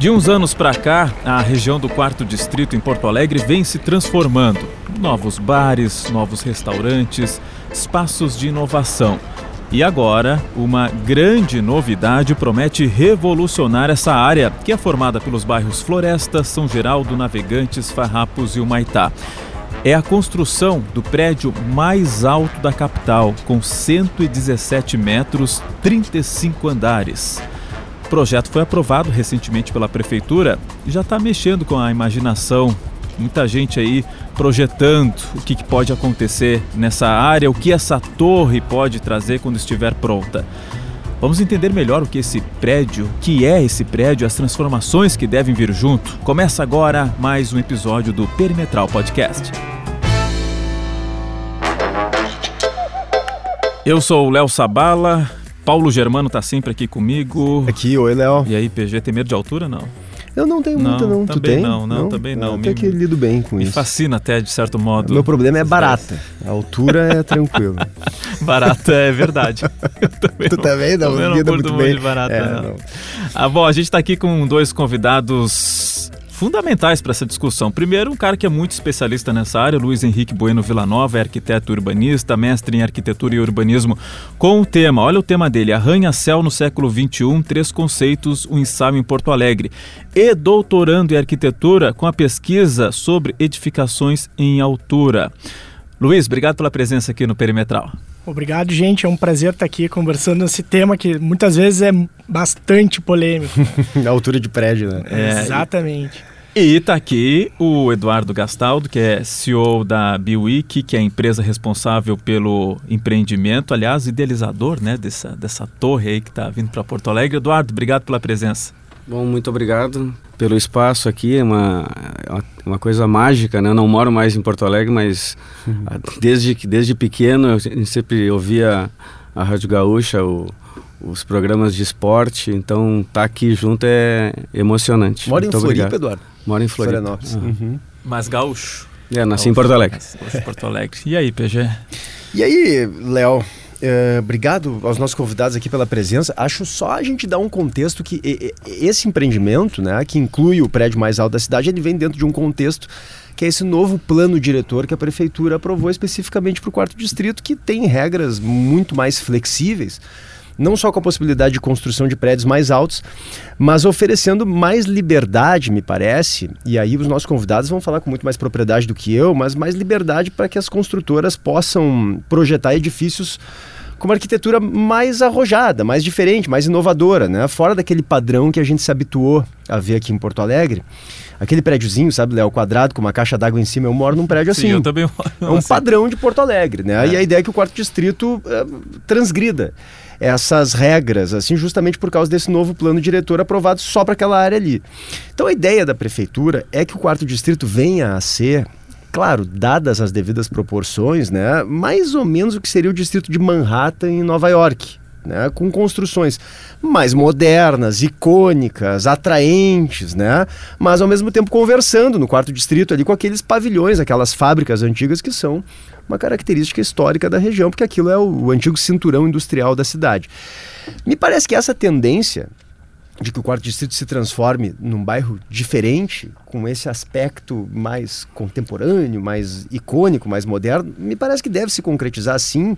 De uns anos para cá, a região do Quarto Distrito em Porto Alegre vem se transformando. Novos bares, novos restaurantes, espaços de inovação. E agora, uma grande novidade promete revolucionar essa área, que é formada pelos bairros Floresta, São Geraldo, Navegantes, Farrapos e Humaitá. É a construção do prédio mais alto da capital, com 117 metros, 35 andares. O projeto foi aprovado recentemente pela prefeitura e já está mexendo com a imaginação. Muita gente aí projetando o que, pode acontecer nessa área, o que essa torre pode trazer quando estiver pronta. Vamos entender melhor o que esse prédio, o que é esse prédio, as transformações que devem vir junto. Começa agora mais um episódio do Perimetral Podcast. Eu sou o Léo Sabala, Paulo Germano está sempre aqui comigo. Aqui, oi, Léo. E aí, PG, tem medo de altura, não? Eu não tenho não, muita, não. Também tu tem? não, não, também não. Até que lido bem com me isso. Me fascina até, de certo modo. Meu problema é barata. A altura é tranquilo. barata é verdade. também tu não, também não? Também não curto muito muito bem. de barata, É, não. não. Ah, bom, a gente está aqui com dois convidados fundamentais para essa discussão. Primeiro, um cara que é muito especialista nessa área, Luiz Henrique Bueno Villanova, é arquiteto urbanista, mestre em arquitetura e urbanismo, com o tema, olha o tema dele, Arranha-Céu no século XXI, três conceitos, um ensaio em Porto Alegre. E doutorando em arquitetura com a pesquisa sobre edificações em altura. Luiz, obrigado pela presença aqui no Perimetral. Obrigado, gente. É um prazer estar aqui conversando nesse tema que muitas vezes é bastante polêmico. A altura de prédio, né? É, Exatamente. E está aqui o Eduardo Gastaldo, que é CEO da Biwiki, que é a empresa responsável pelo empreendimento, aliás, idealizador né, dessa, dessa torre aí que está vindo para Porto Alegre. Eduardo, obrigado pela presença. Bom, muito obrigado pelo espaço aqui, é uma, uma coisa mágica, né? Eu não moro mais em Porto Alegre, mas desde, desde pequeno eu sempre ouvia a Rádio Gaúcha, o, os programas de esporte, então estar tá aqui junto é emocionante. Mora muito em Floripa, obrigado. Eduardo? Moro em Floripa. Florianópolis. Uhum. Mas gaúcho. É, nasci em Porto Alegre. Em Porto Alegre. E aí, PG? E aí, Léo, eh, obrigado aos nossos convidados aqui pela presença. Acho só a gente dar um contexto que e- e- esse empreendimento, né, que inclui o prédio mais alto da cidade, ele vem dentro de um contexto que é esse novo plano diretor que a prefeitura aprovou especificamente para o quarto distrito, que tem regras muito mais flexíveis, não só com a possibilidade de construção de prédios mais altos, mas oferecendo mais liberdade, me parece, e aí os nossos convidados vão falar com muito mais propriedade do que eu, mas mais liberdade para que as construtoras possam projetar edifícios com uma arquitetura mais arrojada, mais diferente, mais inovadora, né? Fora daquele padrão que a gente se habituou a ver aqui em Porto Alegre. Aquele prédiozinho, sabe, Léo, quadrado com uma caixa d'água em cima, eu moro num prédio assim. Sim, eu também É um padrão de Porto Alegre, né? É. E a ideia é que o quarto distrito eh, transgrida essas regras, assim, justamente por causa desse novo plano diretor aprovado só para aquela área ali. Então a ideia da prefeitura é que o quarto distrito venha a ser Claro, dadas as devidas proporções, né, mais ou menos o que seria o distrito de Manhattan em Nova York, né, com construções mais modernas, icônicas, atraentes, né, mas ao mesmo tempo conversando no quarto distrito ali com aqueles pavilhões, aquelas fábricas antigas que são uma característica histórica da região, porque aquilo é o, antigo cinturão industrial da cidade. Me parece que essa tendência de que o quarto distrito se transforme num bairro diferente, com esse aspecto mais contemporâneo, mais icônico, mais moderno, me parece que deve se concretizar assim,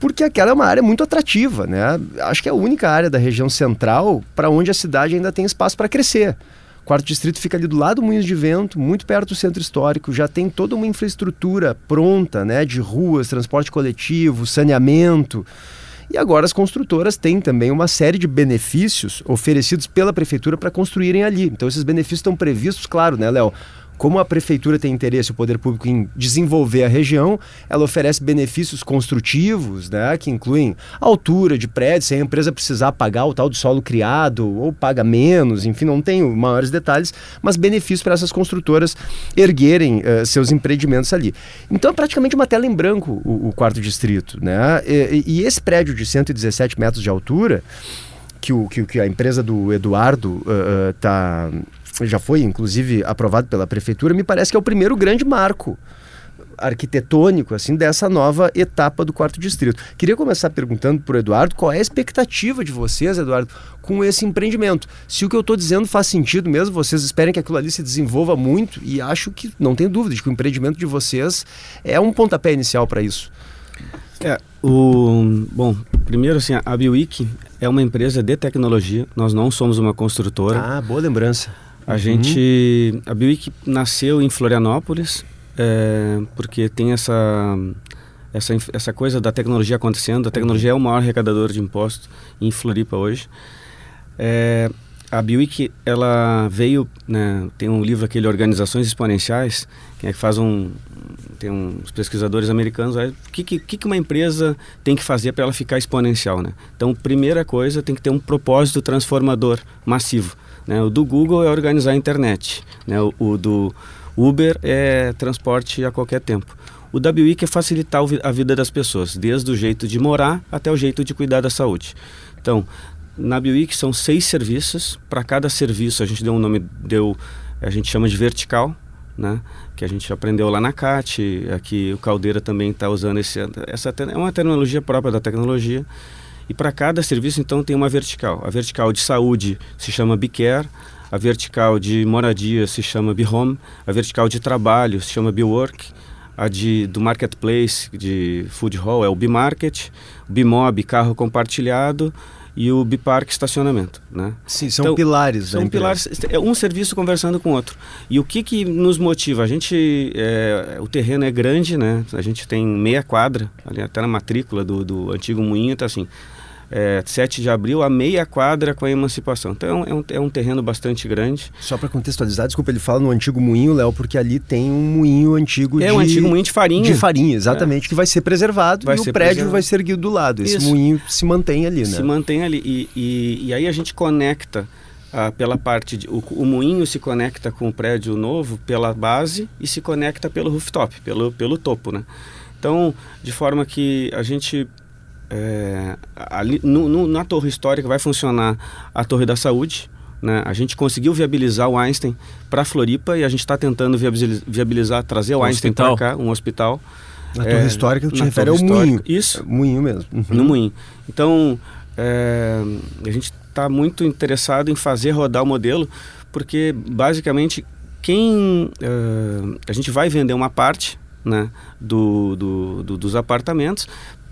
porque aquela é uma área muito atrativa, né? Acho que é a única área da região central para onde a cidade ainda tem espaço para crescer. Quarto distrito fica ali do lado do Moinhos de Vento, muito perto do centro histórico, já tem toda uma infraestrutura pronta, né, de ruas, transporte coletivo, saneamento. E agora as construtoras têm também uma série de benefícios oferecidos pela prefeitura para construírem ali. Então esses benefícios estão previstos, claro, né, Léo? Como a prefeitura tem interesse, o poder público, em desenvolver a região, ela oferece benefícios construtivos, né, que incluem altura de prédios, sem a empresa precisar pagar o tal do solo criado ou paga menos, enfim, não tenho maiores detalhes, mas benefícios para essas construtoras erguerem eh, seus empreendimentos ali. Então é praticamente uma tela em branco o, o quarto distrito, né? E, e esse prédio de 117 metros de altura que, o, que, que a empresa do Eduardo ah, ah, tá, já foi, inclusive, aprovado pela prefeitura, me parece que é o primeiro grande marco arquitetônico assim dessa nova etapa do quarto distrito. Queria começar perguntando para o Eduardo qual é a expectativa de vocês, Eduardo, com esse empreendimento. Se o que eu estou dizendo faz sentido mesmo, vocês esperem que aquilo ali se desenvolva muito e acho que não tem dúvida de que o empreendimento de vocês é um pontapé inicial para isso. É, o, bom, primeiro assim, a Bioic é uma empresa de tecnologia, nós não somos uma construtora. Ah, boa lembrança. A uhum. gente, a Bioic nasceu em Florianópolis, é, porque tem essa, essa, essa coisa da tecnologia acontecendo, a tecnologia é o maior arrecadador de impostos em Floripa hoje. É, a Buick, ela veio, né, tem um livro aquele Organizações Exponenciais, que é que faz um, tem uns pesquisadores americanos, o que, que, que uma empresa tem que fazer para ela ficar exponencial, né? Então, primeira coisa, tem que ter um propósito transformador massivo, né? O do Google é organizar a internet, né? O, o do Uber é transporte a qualquer tempo. O Buick é facilitar a vida das pessoas, desde o jeito de morar até o jeito de cuidar da saúde. Então, na Bioic são seis serviços. Para cada serviço a gente deu um nome, deu, a gente chama de vertical, né? Que a gente aprendeu lá na CAT. Aqui o Caldeira também está usando esse, essa é uma terminologia própria da tecnologia. E para cada serviço então tem uma vertical. A vertical de saúde se chama Bicare. A vertical de moradia se chama Bihome. A vertical de trabalho se chama Biwork. A de, do marketplace, de food hall, é o Bimarket. O Bimob, carro compartilhado e o Bipark estacionamento, né? Sim, são então, pilares. São pilares, é um serviço conversando com o outro. E o que que nos motiva? A gente, é, o terreno é grande, né? A gente tem meia quadra, ali até na matrícula do, do antigo moinho, tá assim é, 7 de abril, a meia quadra com a emancipação. Então é um, é um terreno bastante grande. Só para contextualizar, desculpa, ele fala no antigo moinho, Léo, porque ali tem um moinho antigo é, de... um antigo moinho de farinha. De farinha, exatamente, é. que vai ser preservado vai e ser o prédio preservado. vai ser erguido do lado. Esse Isso. moinho se mantém ali, né? Se mantém ali. E, e, e aí a gente conecta ah, pela parte de, o, o, moinho se conecta com o prédio novo pela base e se conecta pelo rooftop, pelo, pelo topo, né? Então, de forma que a gente é, ali, no, no, na torre histórica vai funcionar a torre da saúde. Né? A gente conseguiu viabilizar o Einstein para Floripa e a gente está tentando viabilizar, viabilizar, trazer o um Einstein para cá, um hospital. Na torre é, histórica tu te refere ao moinho. Isso. É, moinho mesmo. Uhum. No moinho. Então, é, a gente está muito interessado em fazer rodar o modelo, porque basicamente quem uh, a gente vai vender uma parte né, do, do, do, dos apartamentos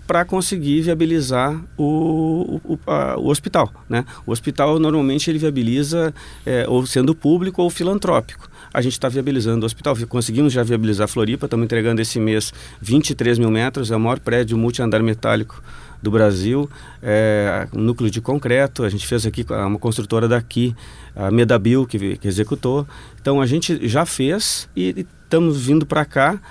para conseguir viabilizar o, o, a, o, hospital. Né? O hospital normalmente ele viabiliza é, ou sendo público ou filantrópico. A gente está viabilizando o hospital, conseguimos já viabilizar a Floripa, estamos entregando esse mês 23 mil metros, é o maior prédio multi-andar metálico do Brasil, é, um núcleo de concreto, a gente fez aqui uma construtora daqui, a Medabil, que, que executou. Então a gente já fez e estamos vindo para cá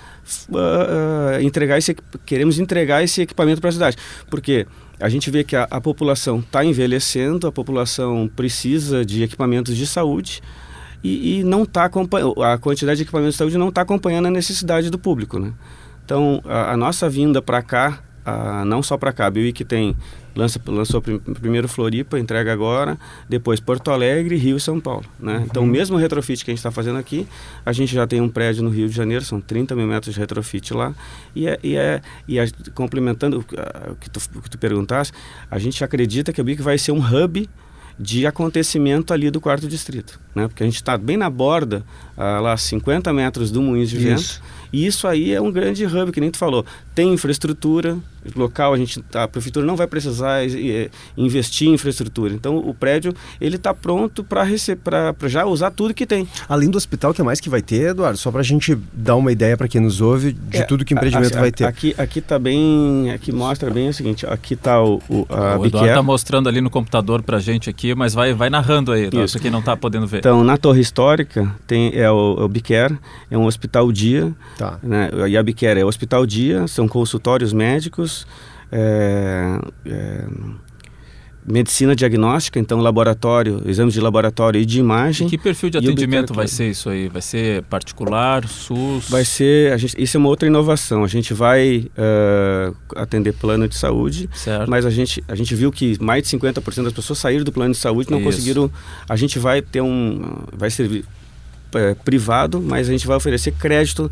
uh, entregar esse, queremos entregar esse equipamento para a cidade. Porque a gente vê que a, a população está envelhecendo, a população precisa de equipamentos de saúde e, e não acompanhando, a quantidade de equipamentos de saúde não está acompanhando a necessidade do público. Né? Então, a, a nossa vinda para cá a, não só para cá. A que tem lança, lançou prim, primeiro Floripa, entrega agora, depois Porto Alegre, Rio e São Paulo. Né? Uhum. Então, o mesmo retrofit que a gente está fazendo aqui, a gente já tem um prédio no Rio de Janeiro, são 30 mil metros de retrofit lá. E, é, e, é, e é, complementando o que, tu, o que tu perguntaste, a gente acredita que a Biuí vai ser um hub de acontecimento ali do quarto distrito, né? Porque a gente está bem na borda, ah, lá 50 metros do Moinhos de Vento, e isso aí é um grande hub, que nem tu falou. Tem infraestrutura local, a, gente, a prefeitura não vai precisar é, investir em infraestrutura. Então o prédio ele está pronto para já usar tudo que tem. Além do hospital, o que mais que vai ter, Eduardo? Só para a gente dar uma ideia para quem nos ouve de é, tudo que o empreendimento a, a, vai ter. Aqui aqui está bem, aqui mostra bem o seguinte. Aqui está o, o a o Eduardo está mostrando ali no computador para a gente aqui, mas vai vai narrando aí, Eduardo, isso quem não está podendo ver. Então na torre histórica tem é o, é o Bicare, é um hospital dia Tá. Né? E a Biquera é hospital dia, são consultórios médicos, é, é, medicina diagnóstica, então laboratório, exames de laboratório e de imagem. E que perfil de atendimento vai ser isso aí? Vai ser particular, SUS? Vai ser, a gente, isso é uma outra inovação. A gente vai uh, atender plano de saúde, certo. mas a gente, a gente viu que mais de 50% das pessoas saíram do plano de saúde e não isso. conseguiram. A gente vai ter um, vai servir é, privado, mas a gente vai oferecer crédito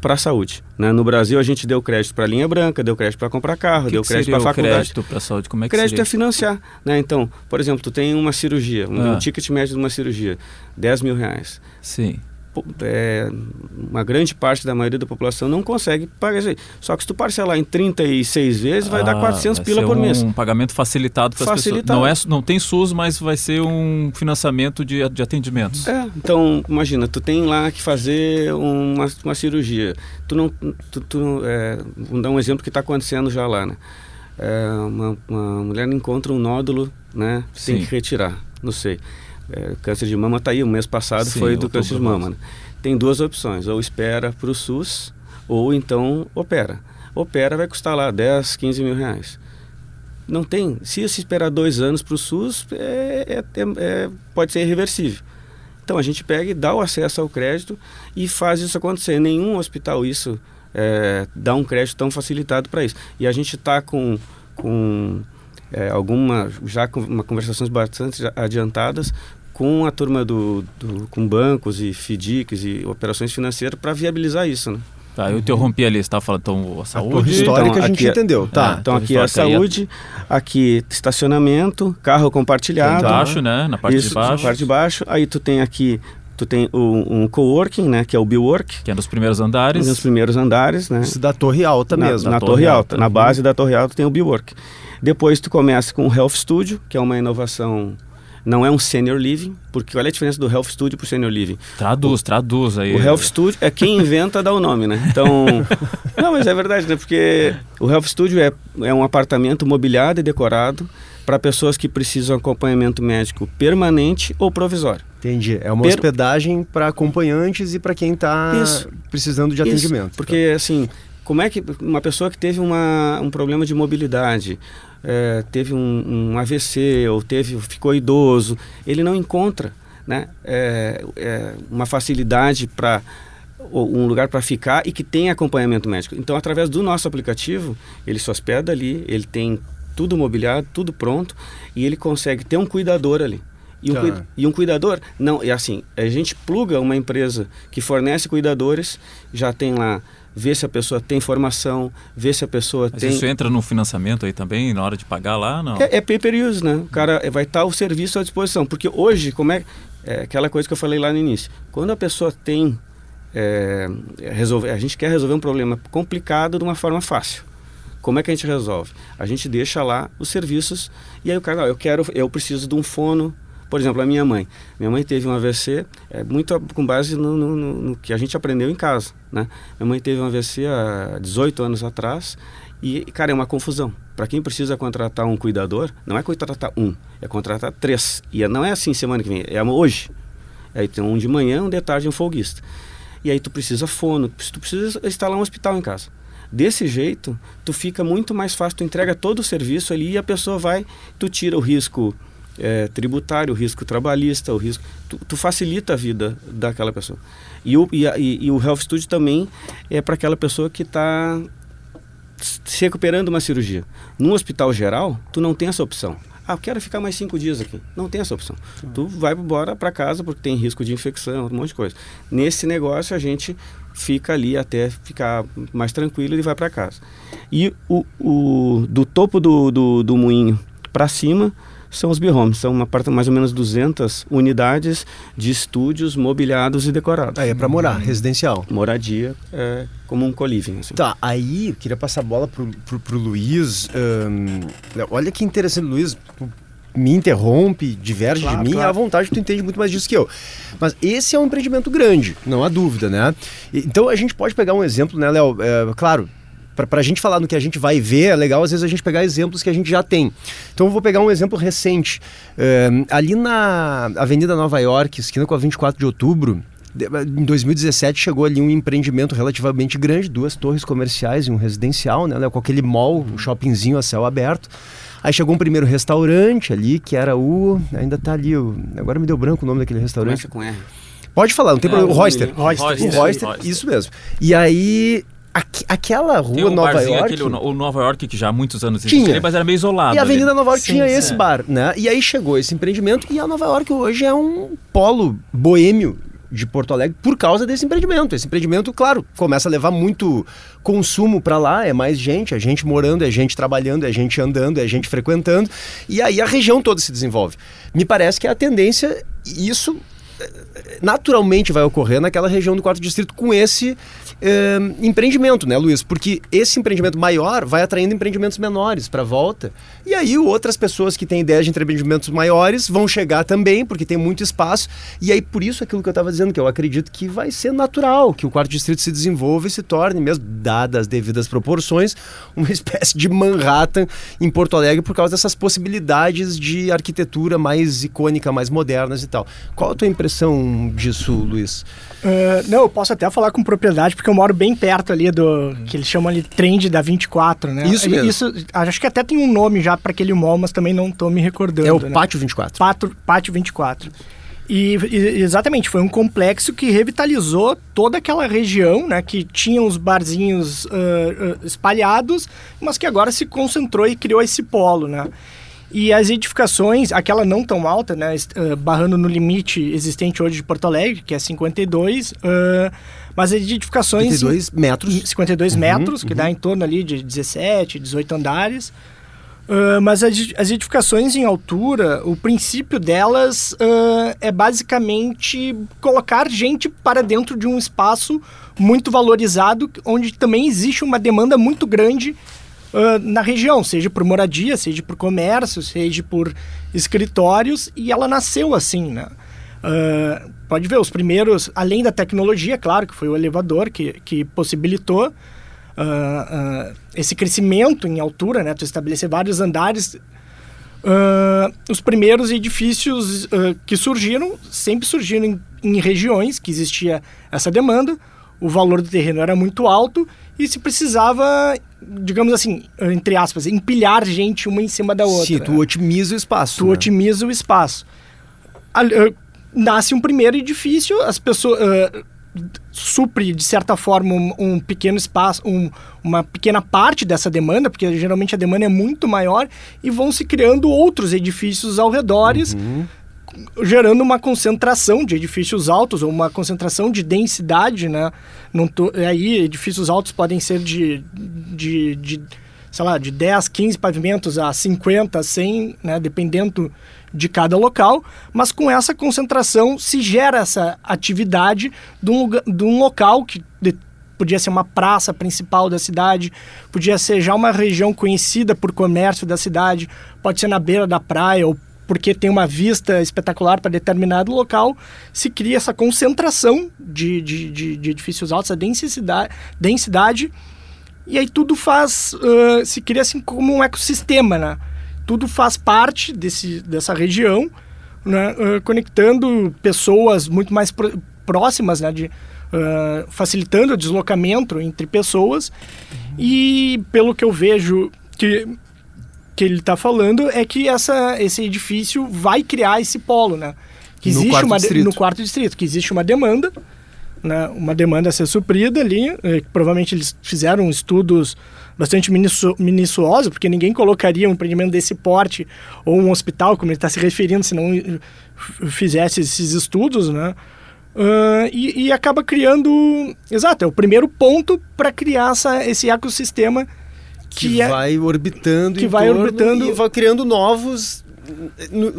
para a saúde. Né? No Brasil, a gente deu crédito para linha branca, deu crédito para comprar carro, que deu que crédito para faculdade. crédito para saúde, como é que crédito seria? é financiar. Né? Então, por exemplo, tu tem uma cirurgia, um, Ah. um ticket médio de uma cirurgia, 10 mil reais. Sim. É, uma grande parte da maioria da população não consegue pagar isso aí. Só que se tu parcelar em 36 vezes, vai dar Ah, 400 vai pila por um mês. Um pagamento facilitado para as pessoas. Não, é, não tem SUS, mas vai ser um financiamento de, de atendimentos. É, então, imagina, tu tem lá que fazer uma, uma cirurgia. Tu não. Tu, tu, é, vou dar um exemplo que está acontecendo já lá, né? É, uma, uma mulher encontra um nódulo, né? Tem Sim. que retirar. Não sei. É, câncer de mama tá aí, o mês passado Sim, foi do câncer de mama. Né? Tem duas opções, ou espera para o SUS, ou então opera. Opera vai custar lá 10, 15 mil reais. Não tem. Se se esperar dois anos para o SUS, é- é- é- pode ser irreversível. Então a gente pega e dá o acesso ao crédito e faz isso acontecer. Nenhum hospital isso é, dá um crédito tão facilitado para isso. E a gente está com, com é, alguma já com uma conversações bastante adiantadas com a turma do, do com bancos e FDICs e operações financeiras para viabilizar isso, né? Tá, eu interrompi ali, você estava falando então a A saúde. torre histórica Então, a gente aqui é- entendeu, tá. Ah, Então aqui é a é- saúde, aqui estacionamento, carro compartilhado, Embaixo, né? Na parte isso, de baixo. na parte de baixo. Aí tu tem aqui, tu tem o, um coworking, né, que é o Biwork, Que é nos primeiros andares. nos primeiros andares, né? Isso da torre alta na, mesmo. na Na torre, Torre alta, Alta. na base da torre alta tem o Biwork. Depois tu começa com o Health Studio, que é uma inovação, não é um senior living, porque olha a diferença do Health Studio para o senior living. Traduz, traduz aí. O Health Studio é quem inventa dá o nome, né? Então, não, mas é verdade, né? Porque o Health Studio é, é um apartamento mobiliado e decorado para pessoas que precisam de acompanhamento médico permanente ou provisório. Entendi. É uma Per- hospedagem para acompanhantes e para quem está precisando de Isso, atendimento. Porque, assim, como é que uma pessoa que teve uma, um problema de mobilidade, é, teve um, um AVC ou teve, ficou idoso, ele não encontra né, é, é, uma facilidade para um lugar para ficar e que tem acompanhamento médico. Então, através do nosso aplicativo, ele se hospeda ali, ele tem tudo mobiliado, tudo pronto e ele consegue ter um cuidador ali. E um, Tá. cui- e um cuidador, não, é assim, a gente pluga uma empresa que fornece cuidadores, já tem lá, vê se a pessoa tem formação, vê se a pessoa Mas tem... isso entra no financiamento aí também, na hora de pagar lá? Não. É, é pay per use, né? O cara vai estar o serviço à disposição. Porque hoje, como é, é aquela coisa que eu falei lá no início, quando a pessoa tem. é, resolver, a gente quer resolver um problema complicado de uma forma fácil. Como é que a gente resolve? A gente deixa lá os serviços e aí o cara, ó, eu quero, eu preciso de um fono. Por exemplo, a minha mãe. Minha mãe teve um AVC, é, muito com base no, no- no- que a gente aprendeu em casa, né? Minha mãe teve um AVC há 18 anos atrás e, cara, é uma confusão. Para quem precisa contratar um cuidador, não é contratar um, é contratar três. E é- não é assim semana que vem, é hoje. Aí tem um de manhã, um de tarde um folguista. E aí tu precisa fono, tu precisa instalar um hospital em casa. Desse jeito, tu fica muito mais fácil, tu entrega todo o serviço ali e a pessoa vai, tu tira o risco eh, tributário, o risco trabalhista, o risco, tu, tu facilita a vida daquela pessoa. E o, e, a- e- e o Health Studio também é para aquela pessoa que está se recuperando uma cirurgia. Num hospital geral, tu não tem essa opção. Ah, eu quero ficar mais cinco dias aqui. Não tem essa opção. Tu vai embora para casa porque tem risco de infecção, um monte de coisa. Nesse negócio, a gente fica ali até ficar mais tranquilo e vai para casa. E o, o- do topo do, do, do moinho para cima são os B-Homes. São uma parte mais ou menos 200 unidades de estúdios mobiliados e decorados. Aí é para morar, residencial. Moradia é, como um co-living. Assim. Tá, aí eu queria passar a bola pro, pro, pro Luiz. ahn, olha que interessante, Luiz. Me interrompe, diverge Claro, de mim, claro. à vontade, tu entende muito mais disso que eu. Mas esse é um empreendimento grande, não há dúvida, né? Então a gente pode pegar um exemplo, né, Léo? É, claro, para a gente falar no que a gente vai ver, é legal às vezes a gente pegar exemplos que a gente já tem. Então eu vou pegar um exemplo recente. Ahn, ali na Avenida Nova York, esquina com a 24 de outubro, de- em 2017 chegou ali um empreendimento relativamente grande, duas torres comerciais e um residencial, né, com aquele mall, um shoppingzinho a céu aberto. Aí chegou um primeiro restaurante ali, que era o. Ainda tá ali, o, agora me deu branco o nome daquele restaurante. Começa com R. Pode falar, não tem É, problema. O Royster. Royster, O isso. Royster, isso mesmo. E aí, aqu- aquela rua Tem um Nova barzinho, York. aquele, o, Nova York, que já há muitos anos Tinha. existe, ali, mas era meio isolado. E a ali. Avenida Nova York Sim, tinha sim. esse bar, né? E aí chegou esse empreendimento e a Nova York hoje é um polo boêmio de Porto Alegre por causa desse empreendimento. Esse empreendimento, claro, começa a levar muito consumo para lá, é mais gente, é gente morando, é gente trabalhando, é gente andando, é gente frequentando, e aí a região toda se desenvolve. Me parece que a tendência, isso naturalmente vai ocorrer naquela região do quarto distrito com esse eh, empreendimento, né, Luiz? Porque esse empreendimento maior vai atraindo empreendimentos menores para volta. E aí outras pessoas que têm ideias de empreendimentos maiores vão chegar também, porque tem muito espaço. E aí por isso aquilo que eu estava dizendo, que eu acredito que vai ser natural que o quarto distrito se desenvolva e se torne, mesmo dadas as devidas proporções, uma espécie de Manhattan em Porto Alegre por causa dessas possibilidades de arquitetura mais icônica, mais modernas e tal. Qual a tua impressão? Impressão disso, Luiz? Uh, não, eu posso até falar com propriedade, porque eu moro bem perto ali do que eles chamam ali trend da 24, né? Isso mesmo. Isso, acho que até tem um nome já para aquele mall, mas também não estou me recordando. É o né? Pátio 24. Pátio, Pátio 24. E, e, exatamente, foi um complexo que revitalizou toda aquela região, né? Que tinha os barzinhos uh, uh, espalhados, mas que agora se concentrou e criou esse polo, né? E as edificações, aquela não tão alta, né, uh, barrando no limite existente hoje de Porto Alegre, que é 52, uh, mas as edificações... 52 metros. 52 uhum, metros, que uhum. dá em torno ali de 17, 18 andares. Uh, mas as, as, edificações em altura, o princípio delas é basicamente colocar gente para dentro de um espaço muito valorizado, onde também existe uma demanda muito grande uh, na região, seja por moradia, seja por comércio, seja por escritórios, e ela nasceu assim, né? Uh, pode ver, os primeiros, além da tecnologia, claro, que foi o elevador que, que possibilitou uh, uh, esse crescimento em altura, né? Tu estabelecer vários andares. os primeiros edifícios que surgiram, sempre surgiram em, em regiões que existia essa demanda, o valor do terreno era muito alto e se precisava, digamos assim, entre aspas, empilhar gente uma em cima da outra. Sim, tu otimiza o espaço. Tu né? otimiza o espaço. Uh, nasce um primeiro edifício, as pessoas. Uh, supre, de certa forma, um, um pequeno espaço, um, uma pequena parte dessa demanda, porque geralmente a demanda é muito maior, e vão se criando outros edifícios ao redor. Uhum gerando uma concentração de edifícios altos ou uma concentração de densidade, né? Tô, aí edifícios altos podem ser de, de, de, sei lá, de 10, 15 pavimentos a 50, 100, né? Dependendo de cada local, mas com essa concentração se gera essa atividade de um, de um local que de, podia ser uma praça principal da cidade, podia ser já uma região conhecida por comércio da cidade, pode ser na beira da praia ou porque tem uma vista espetacular para determinado local, se cria essa concentração de, de, de, de edifícios altos, a densidade, densidade, e aí tudo faz, uh, se cria assim como um ecossistema, né? Tudo faz parte desse, dessa região, né? Uh, conectando pessoas muito mais próximas, né? De, uh, facilitando o deslocamento entre pessoas. E pelo que eu vejo, que que ele está falando é que essa, esse edifício vai criar esse polo, né? Que existe no quarto, uma, distrito. no quarto distrito, que existe uma demanda, né? uma demanda a ser suprida ali. Eh, provavelmente eles fizeram estudos bastante minuciosos, porque ninguém colocaria um empreendimento desse porte ou um hospital, como ele está se referindo, se não fizesse esses estudos, né? Uh, e, e, acaba criando. Exato, é o primeiro ponto para criar essa, esse ecossistema que, que é, vai orbitando que vai orbitando e vai criando novos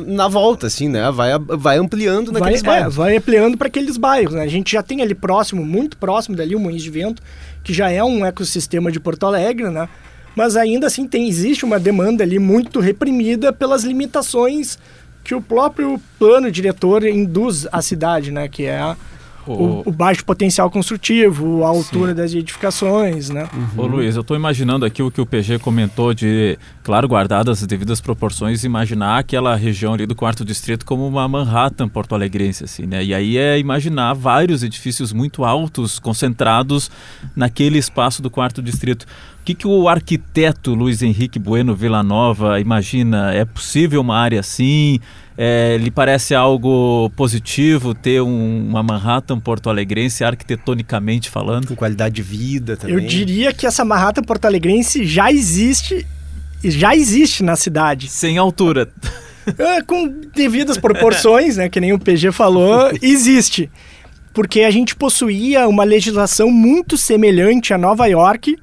na volta, assim, né? Vai, vai ampliando naqueles vai, é, bairros. É, vai ampliando para aqueles bairros, né? A gente já tem ali próximo, muito próximo dali, o Moinhos de Vento, que já é um ecossistema de Porto Alegre, né? Mas ainda assim tem, existe uma demanda ali muito reprimida pelas limitações que o próprio plano diretor induz à cidade, né? Que é a, o, o, baixo potencial construtivo, a altura Sim. das edificações, né? Uhum. Ô Luiz, eu estou imaginando aqui o que o PG comentou de, claro, guardadas as devidas proporções, imaginar aquela região ali do quarto distrito como uma Manhattan porto-alegrense, assim, né? E aí é imaginar vários edifícios muito altos concentrados naquele espaço do quarto distrito. O que, que o arquiteto Luiz Henrique Bueno Villanova imagina? É possível uma área assim? É, lhe parece algo positivo ter um, uma Manhattan porto-alegrense arquitetonicamente falando? Com qualidade de vida também. Eu diria que essa Manhattan porto-alegrense já existe, já existe na cidade. Sem altura. É, com devidas proporções, né, que nem o PG falou, existe. porque a gente possuía uma legislação muito semelhante a Nova York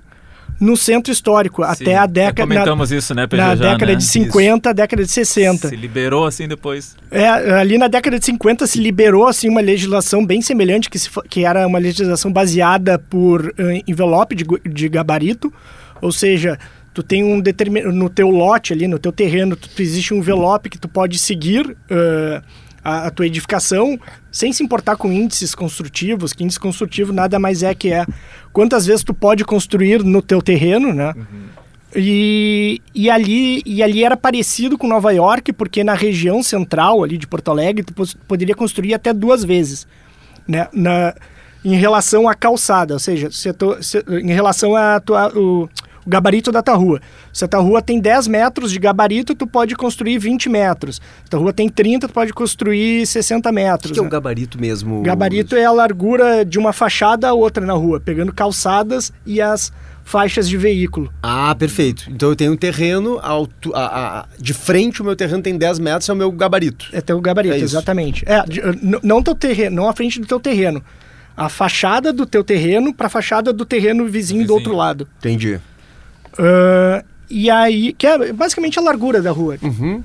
no centro histórico, Sim, até a década... comentamos na, isso, né, PG, Na década né? de 50, isso. década de 60. Se liberou assim depois. É, ali na década de 50 se liberou assim uma legislação bem semelhante, que, se, que era uma legislação baseada por envelope de, de gabarito, ou seja, tu tem um determinado no teu lote ali, no teu terreno, tu, tu existe um envelope que tu pode seguir uh, a, a, tua edificação sem se importar com índices construtivos, que índice construtivo nada mais é que é quantas vezes tu pode construir no teu terreno, né? Uhum. E, e, ali, e ali era parecido com Nova York, porque na região central ali de Porto Alegre tu poderia construir até duas vezes, né? Na, em relação à calçada, ou seja, se tu, se, em relação a tua, o gabarito da tua rua. Se a tua rua tem 10 metros de gabarito, tu pode construir 20 metros. Se a tua rua tem 30, tu pode construir 60 metros. O que, né? é o gabarito mesmo? Gabarito é a largura de uma fachada a outra na rua, pegando calçadas e as faixas de veículo. Ah, perfeito. Então eu tenho um terreno, alto, a, a, de frente o meu terreno tem 10 metros, é o meu gabarito. É teu gabarito, é exatamente. É, de, não teu terreno, não a frente do teu terreno. A fachada do teu terreno para a fachada do terreno vizinho, vizinho do outro lado. Entendi. Uh, e aí, que é basicamente a largura da rua. Uhum.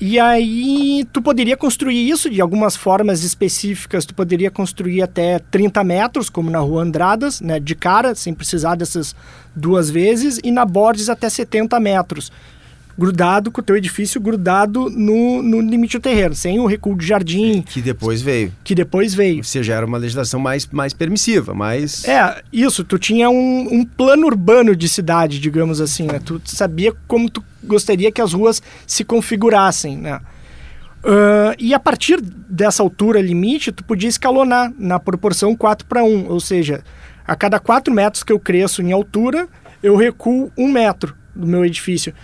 E aí, tu poderia construir isso de algumas formas específicas. Tu poderia construir até 30 metros, como na rua Andradas, né, de cara, sem precisar dessas duas vezes, e na Borges até 70 metros grudado com o teu edifício grudado no, no limite do terreno, sem o recuo de jardim. Que depois veio. Que depois veio. Ou seja, era uma legislação mais, mais permissiva, mais... É, isso, tu tinha um, um plano urbano de cidade, digamos assim, né? Tu sabia como tu gostaria que as ruas se configurassem, né? Uh, e a partir dessa altura limite, tu podia escalonar na proporção 4 para 1, ou seja, a cada 4 metros que eu cresço em altura, eu recuo um metro do meu edifício.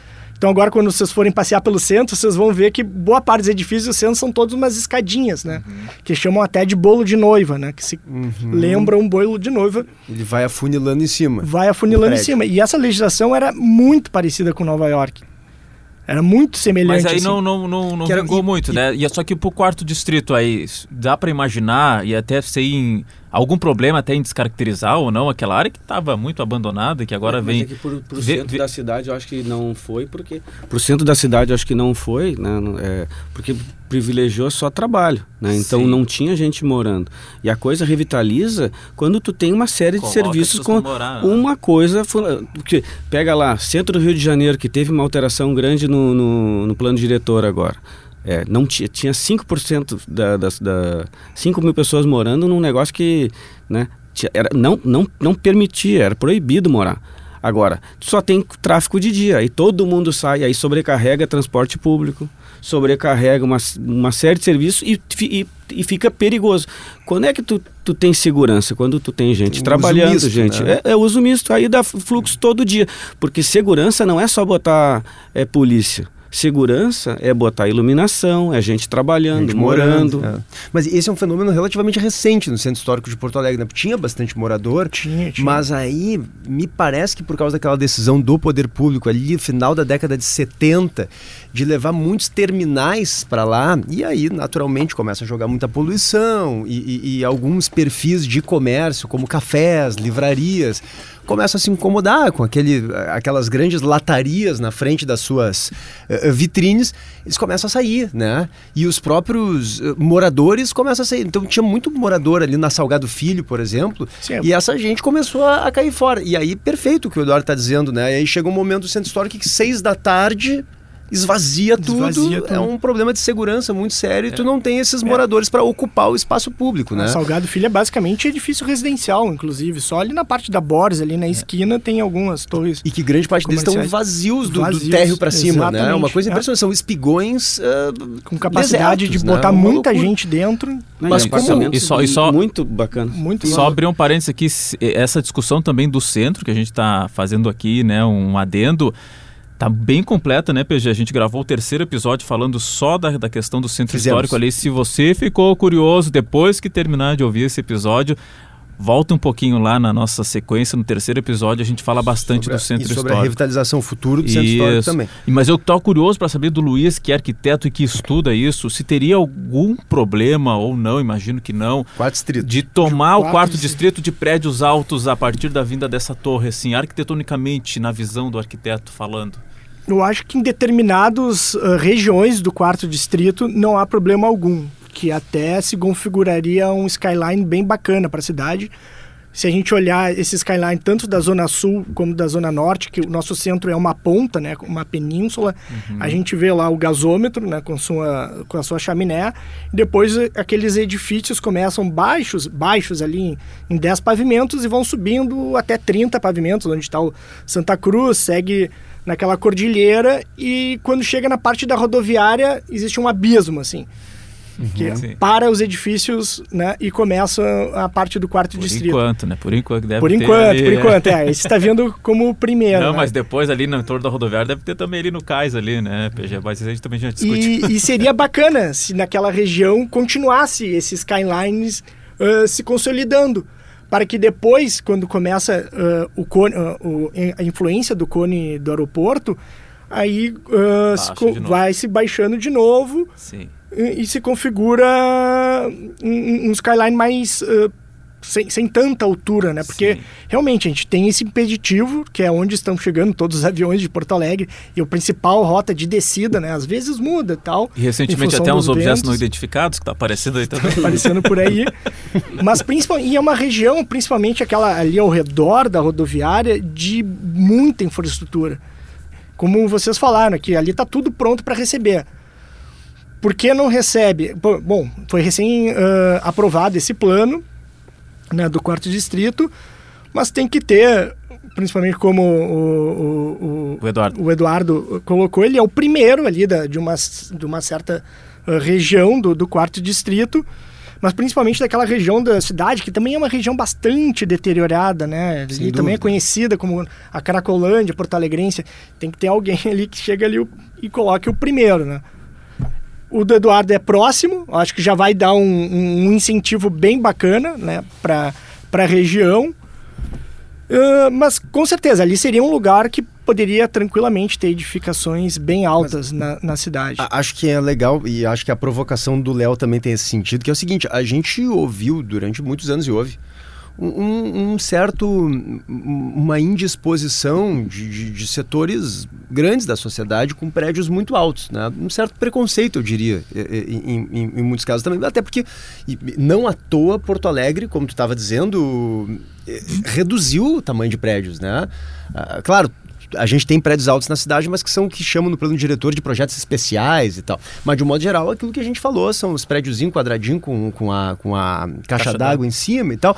Então agora quando vocês forem passear pelo centro, vocês vão ver que boa parte dos edifícios do centro são todos umas escadinhas, né? Uhum. Que chamam até de bolo de noiva, né? Que se uhum. lembra um bolo de noiva. Ele vai afunilando em cima. Vai afunilando em cima. E essa legislação era muito parecida com Nova York. Era muito semelhante. Mas aí assim. não, não, não, não vingou e, muito, e, né? E é só que pro quarto distrito aí, dá para imaginar e até sem algum problema até em descaracterizar ou não aquela área que estava muito abandonada, que agora mas vem... É que vê, centro vê... da cidade eu acho que não foi, porque... Pro centro da cidade eu acho que não foi, né? É, porque privilegiou só trabalho, né? Então Sim. não tinha gente morando. E a coisa revitaliza quando tu tem uma série Coloca de serviços com morar, né? uma coisa... Porque pega lá, centro do Rio de Janeiro, que teve uma alteração grande no, no, no plano diretor agora. É, não tinha, tinha 5% da, da, da 5 mil pessoas morando num negócio que né, tinha, era, não, não, não permitia, era proibido morar. Agora, só tem tráfego de dia, aí todo mundo sai, aí sobrecarrega transporte público, sobrecarrega uma, uma série de serviços e, e, e fica perigoso. Quando é que tu, tu tem segurança? Quando tu tem gente trabalhando, misto, gente. Né? É, é uso misto, aí dá fluxo todo dia. Porque segurança não é só botar é, polícia. Segurança é botar iluminação, é gente trabalhando, gente morando. morando. É. Mas esse é um fenômeno relativamente recente no centro histórico de Porto Alegre. Né? Tinha bastante morador, tinha, tinha. mas aí me parece que por causa daquela decisão do poder público ali no final da década de 70 de levar muitos terminais para lá, e aí naturalmente começa a jogar muita poluição e, e, e alguns perfis de comércio, como cafés, livrarias, começam a se incomodar com aquele, aquelas grandes latarias na frente das suas uh, vitrines, eles começam a sair, né? E os próprios uh, moradores começam a sair. Então tinha muito morador ali na Salgado Filho, por exemplo, Sim. e essa gente começou a, a, cair fora. E aí, perfeito o que o Eduardo está dizendo, né? E aí chega um momento do centro histórico que seis da tarde esvazia, tudo. tudo. É um problema de segurança muito sério é. e tu não tem esses é. moradores para ocupar o espaço público, né? Salgado Filho é basicamente edifício residencial, inclusive. Só ali na parte da Borges, ali na é. esquina, tem algumas torres. E que grande parte deles estão vazios do, vazios, do térreo para cima, né? É uma coisa é. impressionante. São espigões uh, com capacidade desertos, de né? botar né? muita gente dentro. Mas como... e só, e só muito bacana. Muito só abrir um parênteses aqui, essa discussão também do centro que a gente está fazendo aqui, né? Um adendo. Tá bem completa, né, PG? A gente gravou o terceiro episódio falando só da, da questão do centro Fizemos. histórico ali. Se você ficou curioso depois que terminar de ouvir esse episódio, Volta um pouquinho lá na nossa sequência, no terceiro episódio a gente fala bastante sobre do centro e sobre histórico. a revitalização futuro do centro Isso. histórico também. Mas eu tô curioso para saber do Luiz, que é arquiteto e que estuda isso, se teria algum problema ou não, imagino que não, Quarto distrito. de tomar o quarto quarto distrito. distrito de prédios altos a partir da vinda dessa torre, assim, arquitetonicamente, na visão do arquiteto falando. Eu acho que em determinadas regiões do quarto distrito não há problema algum, que até se configuraria um skyline bem bacana para a cidade. Se a gente olhar esse skyline tanto da zona sul como da zona norte, que o nosso centro é uma ponta, né, uma península, a gente vê lá o gasômetro, né, com sua com a sua chaminé, depois eh, aqueles edifícios começam baixos, baixos ali em, em 10 pavimentos e vão subindo até 30 pavimentos, onde está o Santa Cruz, segue naquela cordilheira e quando chega na parte da rodoviária existe um abismo assim que Sim. para os edifícios né, e começa a parte do quarto Por distrito. enquanto, né? Por enquanto deve Por ter enquanto, ali, por é. enquanto, é. Esse está vindo como o primeiro. Não, né? mas depois ali no entorno da rodoviária deve ter também ali no cais ali, né, PG? Mas a gente também já discutiu. E, e seria bacana se naquela região continuasse esses skylines ah, se consolidando. Para que depois, quando começa ah, o cone, ah, o- a influência do cone do aeroporto, aí ah, se vai se baixando de novo e, e se configura um, um skyline mais sem, sem tanta altura, né? Porque Sim. realmente a gente tem esse impeditivo, que é onde estão chegando todos os aviões de Porto Alegre, e a principal rota de descida, né? Às vezes muda e tal. E recentemente até uns dos objetos não ventos, identificados que tá aparecendo aí também. aparecendo por aí. Mas principalmente, e é uma região, principalmente aquela ali ao redor da rodoviária, de muita infraestrutura. Como vocês falaram, que ali está tudo pronto para receber. Por que não recebe? Bom, foi recém ah, aprovado esse plano né, do quarto distrito, mas tem que ter, principalmente como o, o- o- O Eduardo. o Eduardo colocou, ele é o primeiro ali da, de, uma, de uma certa ah, região do, do quarto distrito, mas principalmente daquela região da cidade, que também é uma região bastante deteriorada, né? Sem Ali também é dúvida. conhecida como a Caracolândia, Porto Alegrense. Tem que ter alguém ali que chega ali e coloque o primeiro, né? O do Eduardo é próximo, acho que já vai dar um, um- incentivo bem bacana né, para a região. Ah, mas com certeza, ali seria um lugar que poderia tranquilamente ter edificações bem altas na, na cidade. Acho que é legal e acho que a provocação do Léo também tem esse sentido, que é o seguinte, a gente ouviu durante muitos anos e ouve um, um- certo, um- uma indisposição de, de- de setores grandes da sociedade com prédios muito altos, né? Um certo preconceito, eu diria, em, em- em muitos casos também, até porque não à toa Porto Alegre, como tu estava dizendo, eh, reduziu o tamanho de prédios, né? Ah, claro, a gente tem prédios altos na cidade, mas que são o que chamam no plano diretor de projetos especiais e tal. Mas, de um modo geral, aquilo que a gente falou são os prédiozinhos quadradinhos com, com, a, com a caixa, Caixa d'água em cima e tal.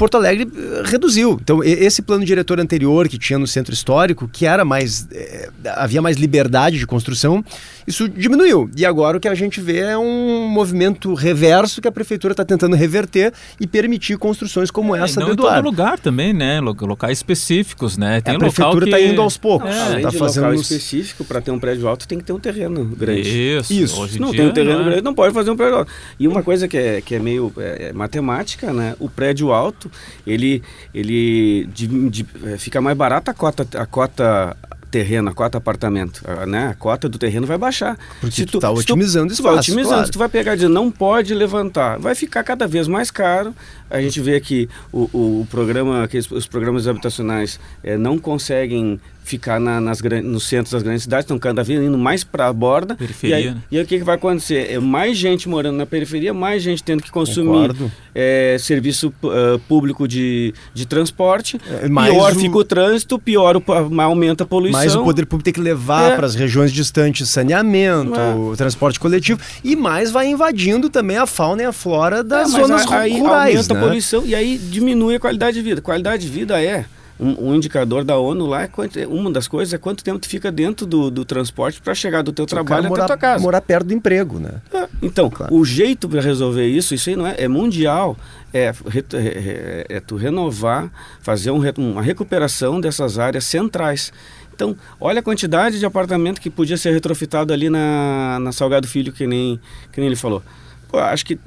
Porto Alegre eh, reduziu. Então, esse plano diretor anterior que tinha no centro histórico, que era mais. eh, havia mais liberdade de construção, isso diminuiu. E agora o que a gente vê é um movimento reverso que a prefeitura está tentando reverter e permitir construções como É, essa não do em todo lugar também, né? Lo- Locais específicos, né? Tem a prefeitura que... está indo aos poucos. É, Além tá de fazendo local específico, para ter um prédio alto tem que ter um terreno grande. Isso, Isso. Hoje não dia, tem um terreno não é. grande, não pode fazer um prédio alto. E uma coisa que é, que é meio é, é matemática, né? O prédio alto, ele, ele de- de- é, fica mais barata a cota, a cota terreno, a cota apartamento, a- né? A cota do terreno vai baixar. Porque tu tá otimizando tu vai otimizando, claro. se tu vai pegar e dizer, não pode levantar, vai ficar cada vez mais caro. A gente vê que o, o, o programa, que os programas habitacionais eh, não conseguem ficar na- nas, nos centros das grandes cidades, estão cada vez indo mais para a borda. Periferia, E aí, né? e aí o que, que vai acontecer? É mais gente morando na periferia, mais gente tendo que consumir eh, serviço ah, público de, de transporte. É, mais pior o- fica o trânsito, pior o, aumenta a poluição. Mas o poder público tem que levar É. para as regiões distantes saneamento, É. o transporte coletivo e mais vai invadindo também a fauna e a flora das É, zonas aí rurais, aumenta né? a poluição e aí diminui a qualidade de vida. Qualidade de vida é um, um indicador da ONU lá, é quanto- é uma das coisas é quanto tempo tu fica dentro do, do transporte para chegar do teu trabalho até morar, a tua casa. morar perto do emprego, né? É, Então, Claro. o jeito para resolver isso, isso aí não é, é mundial, é, é, é- tu renovar, fazer um uma recuperação dessas áreas centrais. Então, olha a quantidade de apartamento que podia ser retrofitado ali na, na Salgado Filho, que nem, que nem ele falou. Pô, acho que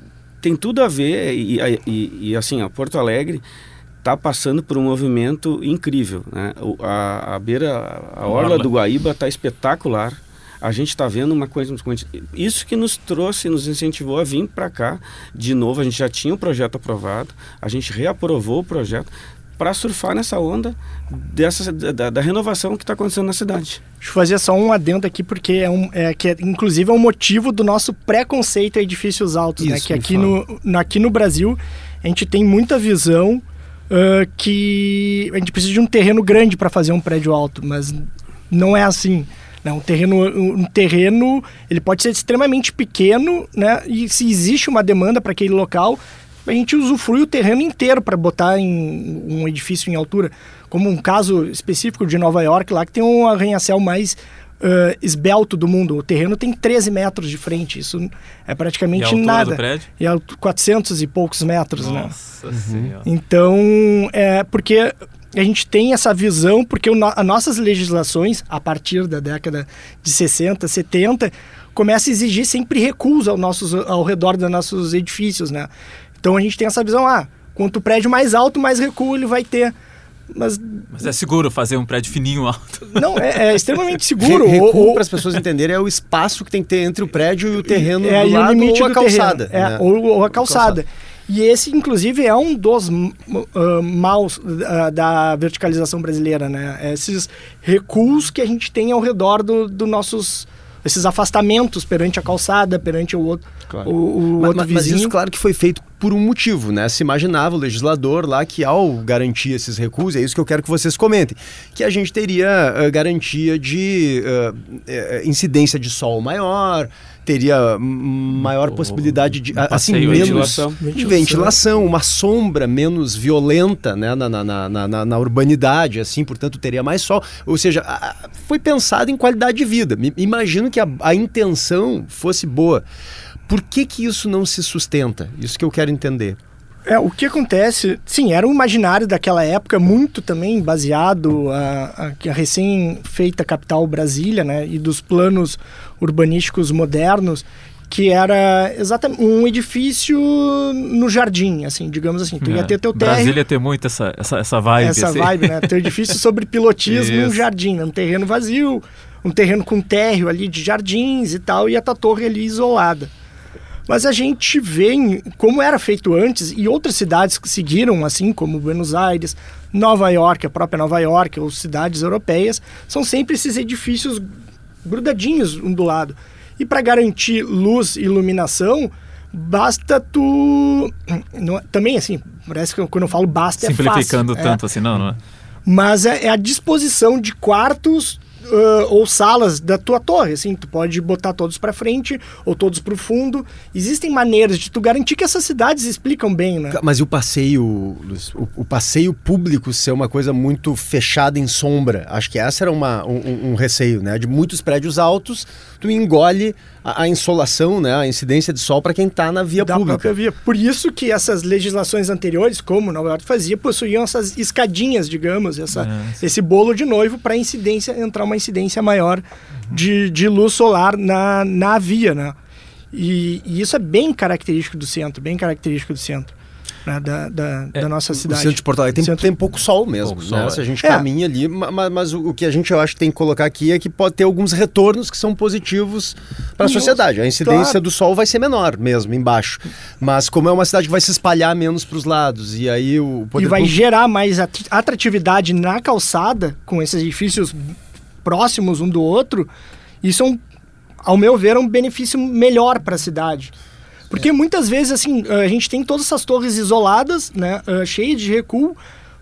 tem tudo a ver, e, e, e assim, a Porto Alegre está passando por um movimento incrível. Né? A, a beira, a orla do Guaíba está espetacular. A gente está vendo uma coisa, isso que nos trouxe, nos incentivou a vir para cá de novo. A gente já tinha o projeto aprovado, a gente reaprovou o projeto para surfar nessa onda dessa, da, da renovação que está acontecendo na cidade. Deixa eu fazer só um adendo aqui, porque é, um, é que é, inclusive é um motivo do nosso preconceito a edifícios altos, né? Isso, né? Que aqui no, aqui no Brasil a gente tem muita visão uh, que a gente precisa de um terreno grande para fazer um prédio alto, mas não é assim. Né? Um terreno, um terreno ele pode ser extremamente pequeno, né? E se existe uma demanda para aquele local, a gente usufrui o terreno inteiro para botar em um edifício em altura. Como um caso específico de Nova York, lá que tem um arranha-céu mais uh, esbelto do mundo. O terreno tem 13 metros de frente, isso é praticamente e a nada. Do prédio? E é 400 e poucos metros, Nossa né? Nossa Senhora. Então, é porque a gente tem essa visão, porque o, as nossas legislações, a partir da década de 60, 70, começa a exigir sempre recuos ao, nossos, ao redor dos nossos edifícios, né? Então a gente tem essa visão, ah, quanto o prédio mais alto, mais recuo ele vai ter. Mas, Mas é seguro fazer um prédio fininho alto. Não, é, é extremamente seguro. Re recuo, para as pessoas entenderem, é o espaço que tem que ter entre o prédio e o terreno é, do lado o limite ou a calçada. É, né? ou, ou, a calçada. E esse, inclusive, é um dos uh, maus uh, da verticalização brasileira, né? Esses recuos que a gente tem ao redor dos do nossos esses afastamentos perante a calçada, perante o outro, claro. o, o mas, outro vizinho. Mas isso, claro, que foi feito por um motivo, né? Se imaginava o legislador lá que ao garantir esses recursos, é isso que eu quero que vocês comentem, que a gente teria uh, garantia de uh, incidência de sol maior, teria maior o, possibilidade de um assim menos ventilação. ventilação. ventilação, uma sombra menos violenta né, na, na, na, na, na urbanidade, assim, portanto teria mais sol. Ou seja, a, foi pensado em qualidade de vida. Imagino que a, a intenção fosse boa. Por que, que isso não se sustenta? Isso que eu quero entender. É, o que acontece, sim, era um imaginário daquela época, muito também baseado a, a, a recém-feita capital Brasília, né, e dos planos urbanísticos modernos, que era exatamente um edifício no jardim, assim, digamos assim. Tu é. ia ter teu térreo... Brasília tem muito essa, essa, essa vibe. Essa assim. vibe, né? Teu edifício sobre pilotismo num jardim, né? um terreno vazio, um terreno com térreo ali de jardins e tal, e a tua torre ali isolada. Mas a gente vê como era feito antes e outras cidades que seguiram, assim como Buenos Aires, Nova York, a própria Nova York, ou cidades europeias, são sempre esses edifícios grudadinhos um do lado. E para garantir luz e iluminação, basta tu. Não, também assim, parece que quando eu falo basta é Simplificando fácil. tanto é. assim, não, não é? Mas é, é a disposição de quartos uh, ou salas da tua torre, assim, tu pode botar todos para frente ou todos para o fundo. Existem maneiras de tu garantir que essas cidades explicam bem, né? Mas e o passeio, o, o passeio público ser uma coisa muito fechada em sombra? Acho que essa era uma, um, um receio, né? De muitos prédios altos, tu engole a, a insolação, né? A incidência de sol para quem está na via da pública. Própria via. Por isso que essas legislações anteriores, como Nova York fazia, possuíam essas escadinhas, digamos, essa, é, esse bolo de noivo para incidência entrar uma incidência maior de, de luz solar na, na via, né? E, e, isso é bem característico do centro, bem característico do centro. Né, da, da, é, da, nossa cidade. O centro de Porto Alegre tem, centro... tem pouco sol mesmo. Pouco sol, né? é. Se a gente é. caminha ali, mas, mas, o que a gente eu acho que tem que colocar aqui é que pode ter alguns retornos que são positivos para a sociedade. A incidência claro. do sol vai ser menor mesmo, embaixo. Mas como é uma cidade que vai se espalhar menos para os lados, e aí o E vai gerar mais atratividade na calçada, com esses edifícios próximos um do outro, isso é um, ao meu ver, é um benefício melhor para a cidade. Porque é. muitas vezes, assim, a gente tem todas essas torres isoladas, né, uh, cheias de recuo,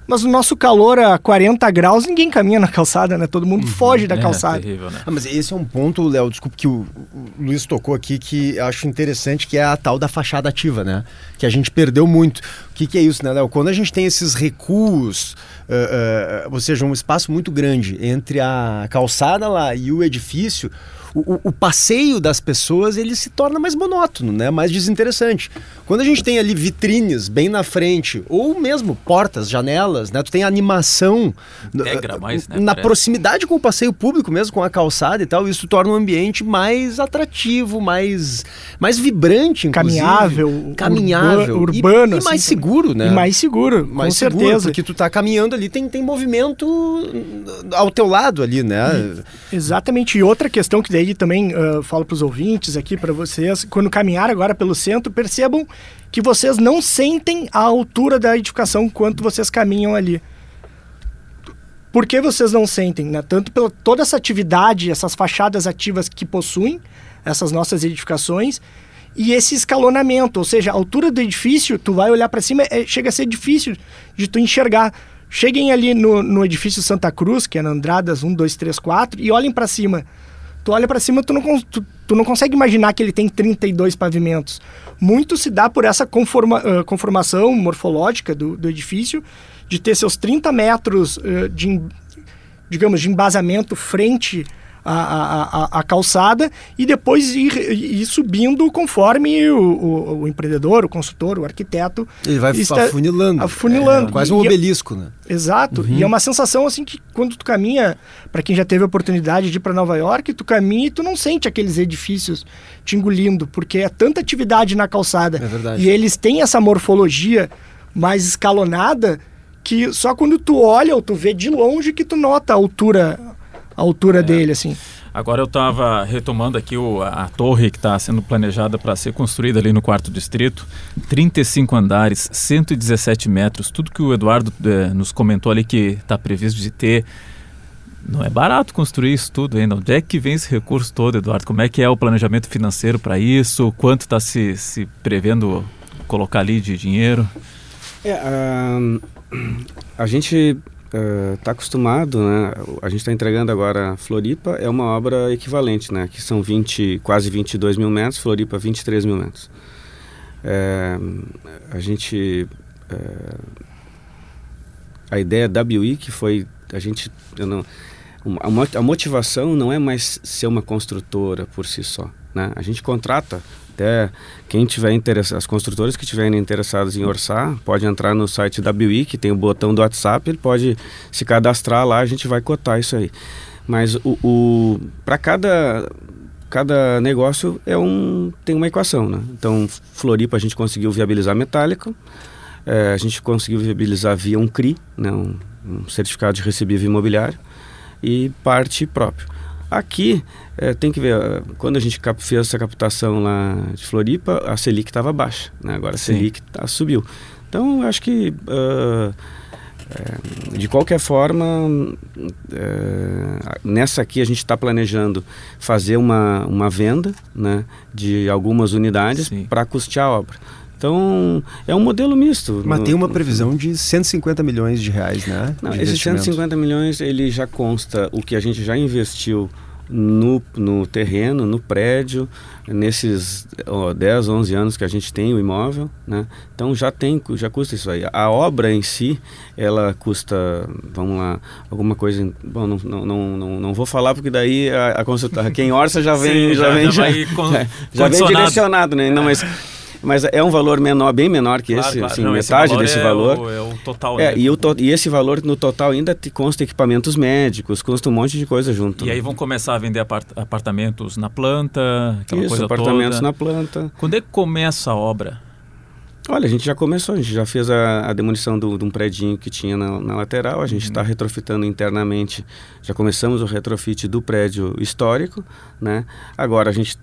mas o nosso calor a 40 graus, ninguém caminha na calçada, né? Todo mundo uhum, foge da é, calçada. Terrível, né? ah, mas esse é um ponto, Léo, desculpa que o, o Luiz tocou aqui, que acho interessante, que é a tal da fachada ativa, né? Que a gente perdeu muito. O que, que é isso, né, Léo? Quando a gente tem esses recuos, uh, uh, ou seja, um espaço muito grande entre a calçada lá e o edifício, o, o, passeio das pessoas ele se torna mais monótono, né? mais desinteressante. Quando a gente tem ali vitrines bem na frente, ou mesmo portas, janelas, né? tu tem animação Integra mais, né? na proximidade com o passeio público mesmo, com a calçada e tal, isso torna o ambiente mais atrativo, mais, mais vibrante, inclusive. Caminhável, caminhável, urbano, e, assim, e mais seguro, né? E mais seguro, mais com seguro, certeza. Porque tu tá caminhando ali, tem, tem movimento ao teu lado ali, né? Exatamente. E outra questão que daí também uh, falo para os ouvintes aqui, para vocês, quando caminhar agora pelo centro, percebam que vocês não sentem a altura da edificação quanto vocês caminham ali. Por que vocês não sentem? Né? Tanto pela toda essa atividade, essas fachadas ativas que possuem, essas nossas edificações, e esse escalonamento, ou seja, a altura do edifício, tu vai olhar para cima, é, chega a ser difícil de tu enxergar. Cheguem ali no, no edifício Santa Cruz, que é na Andradas 1, 2, 3, 4, e olhem para cima. Tu olha para cima, tu não, tu, tu, não consegue imaginar que ele tem 32 pavimentos. Muito se dá por essa conforma, conformação morfológica do, do edifício, de ter seus 30 metros de, digamos, de embasamento frente a, a, a, calçada e depois ir, ir subindo conforme o, o, o, empreendedor, o consultor, o arquiteto. Ele vai está afunilando. Afunilando. É, quase um obelisco, né? Exato. Uhum. E é uma sensação assim que quando tu caminha, para quem já teve a oportunidade de ir para Nova York, tu caminha e tu não sente aqueles edifícios te engolindo, porque é tanta atividade na calçada. É verdade. E eles têm essa morfologia mais escalonada que só quando tu olha ou tu vê de longe que tu nota a altura a altura é. dele, assim. Agora eu estava retomando aqui o, a, a torre que está sendo planejada para ser construída ali no quarto distrito, 35 andares, 117 metros, tudo que o Eduardo é, nos comentou ali que está previsto de ter. Não é barato construir isso tudo ainda. Onde é que vem esse recurso todo, Eduardo? Como é que é o planejamento financeiro para isso? Quanto está se, se prevendo colocar ali de dinheiro? É, uh, a gente está uh, acostumado, né? A gente está entregando agora Floripa, é uma obra equivalente, né? Que são 20, quase 22 mil metros, Floripa 23 mil metros. É, a gente... É, a ideia da BUI que foi... A gente... Não, a motivação não é mais ser uma construtora por si só. Né? A gente contrata até quem tiver interessado, as construtoras que estiverem interessadas em orçar, pode entrar no site da BUI, que tem o botão do WhatsApp, ele pode se cadastrar lá, a gente vai cotar isso aí. Mas o, o para cada cada negócio é um tem uma equação, né? Então, Floripa a gente conseguiu viabilizar metálico, é, a gente conseguiu viabilizar via um CRI, né, um, um certificado de recebível imobiliário e parte próprio. Aqui, é, tem que ver, eh, quando a gente fez essa captação lá de Floripa, a Selic estava baixa, né? agora a Selic tá, subiu. Então, eu acho que, uh, é, de qualquer forma, é, nessa aqui a gente está planejando fazer uma, uma venda né, de algumas unidades para custear a obra. Então, é um modelo misto. Mas no, tem uma previsão de 150 milhões de reais, né? Não, esses 150 milhões, ele já consta o que a gente já investiu no, no terreno, no prédio, nesses ó, 10, 11 anos que a gente tem o imóvel, né? Então já tem, já custa isso aí. A obra em si, ela custa, vamos lá, alguma coisa, bom, não, não, não, não, vou falar porque daí a, a quem orça já vem, Sim, já, já, vem, já, já, já vem direcionado, né? Não, mas mas é um valor menor, bem menor que claro, esse, claro. assim, Não, metade esse desse é valor. O, é o total. É, né? e, o to, e esse valor no total ainda te consta equipamentos médicos, consta um monte de coisa junto. E aí vão começar a vender apart apartamentos na planta, aquela Isso, coisa apartamentos toda. na planta. Quando é que começa a obra? Olha, a gente já começou, a gente já fez a, a demolição do, de um predinho que tinha na, na lateral, a gente está uhum. retrofitando internamente, já começamos o retrofit do prédio histórico, né? Agora a gente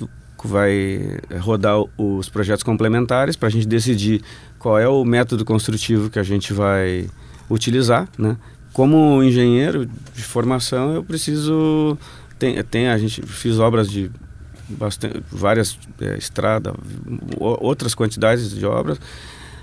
vai rodar os projetos complementares para a gente decidir qual é o método construtivo que a gente vai utilizar, né? Como engenheiro de formação, eu preciso tem, tem a gente fiz obras de bastante, várias é, estradas, outras quantidades de obras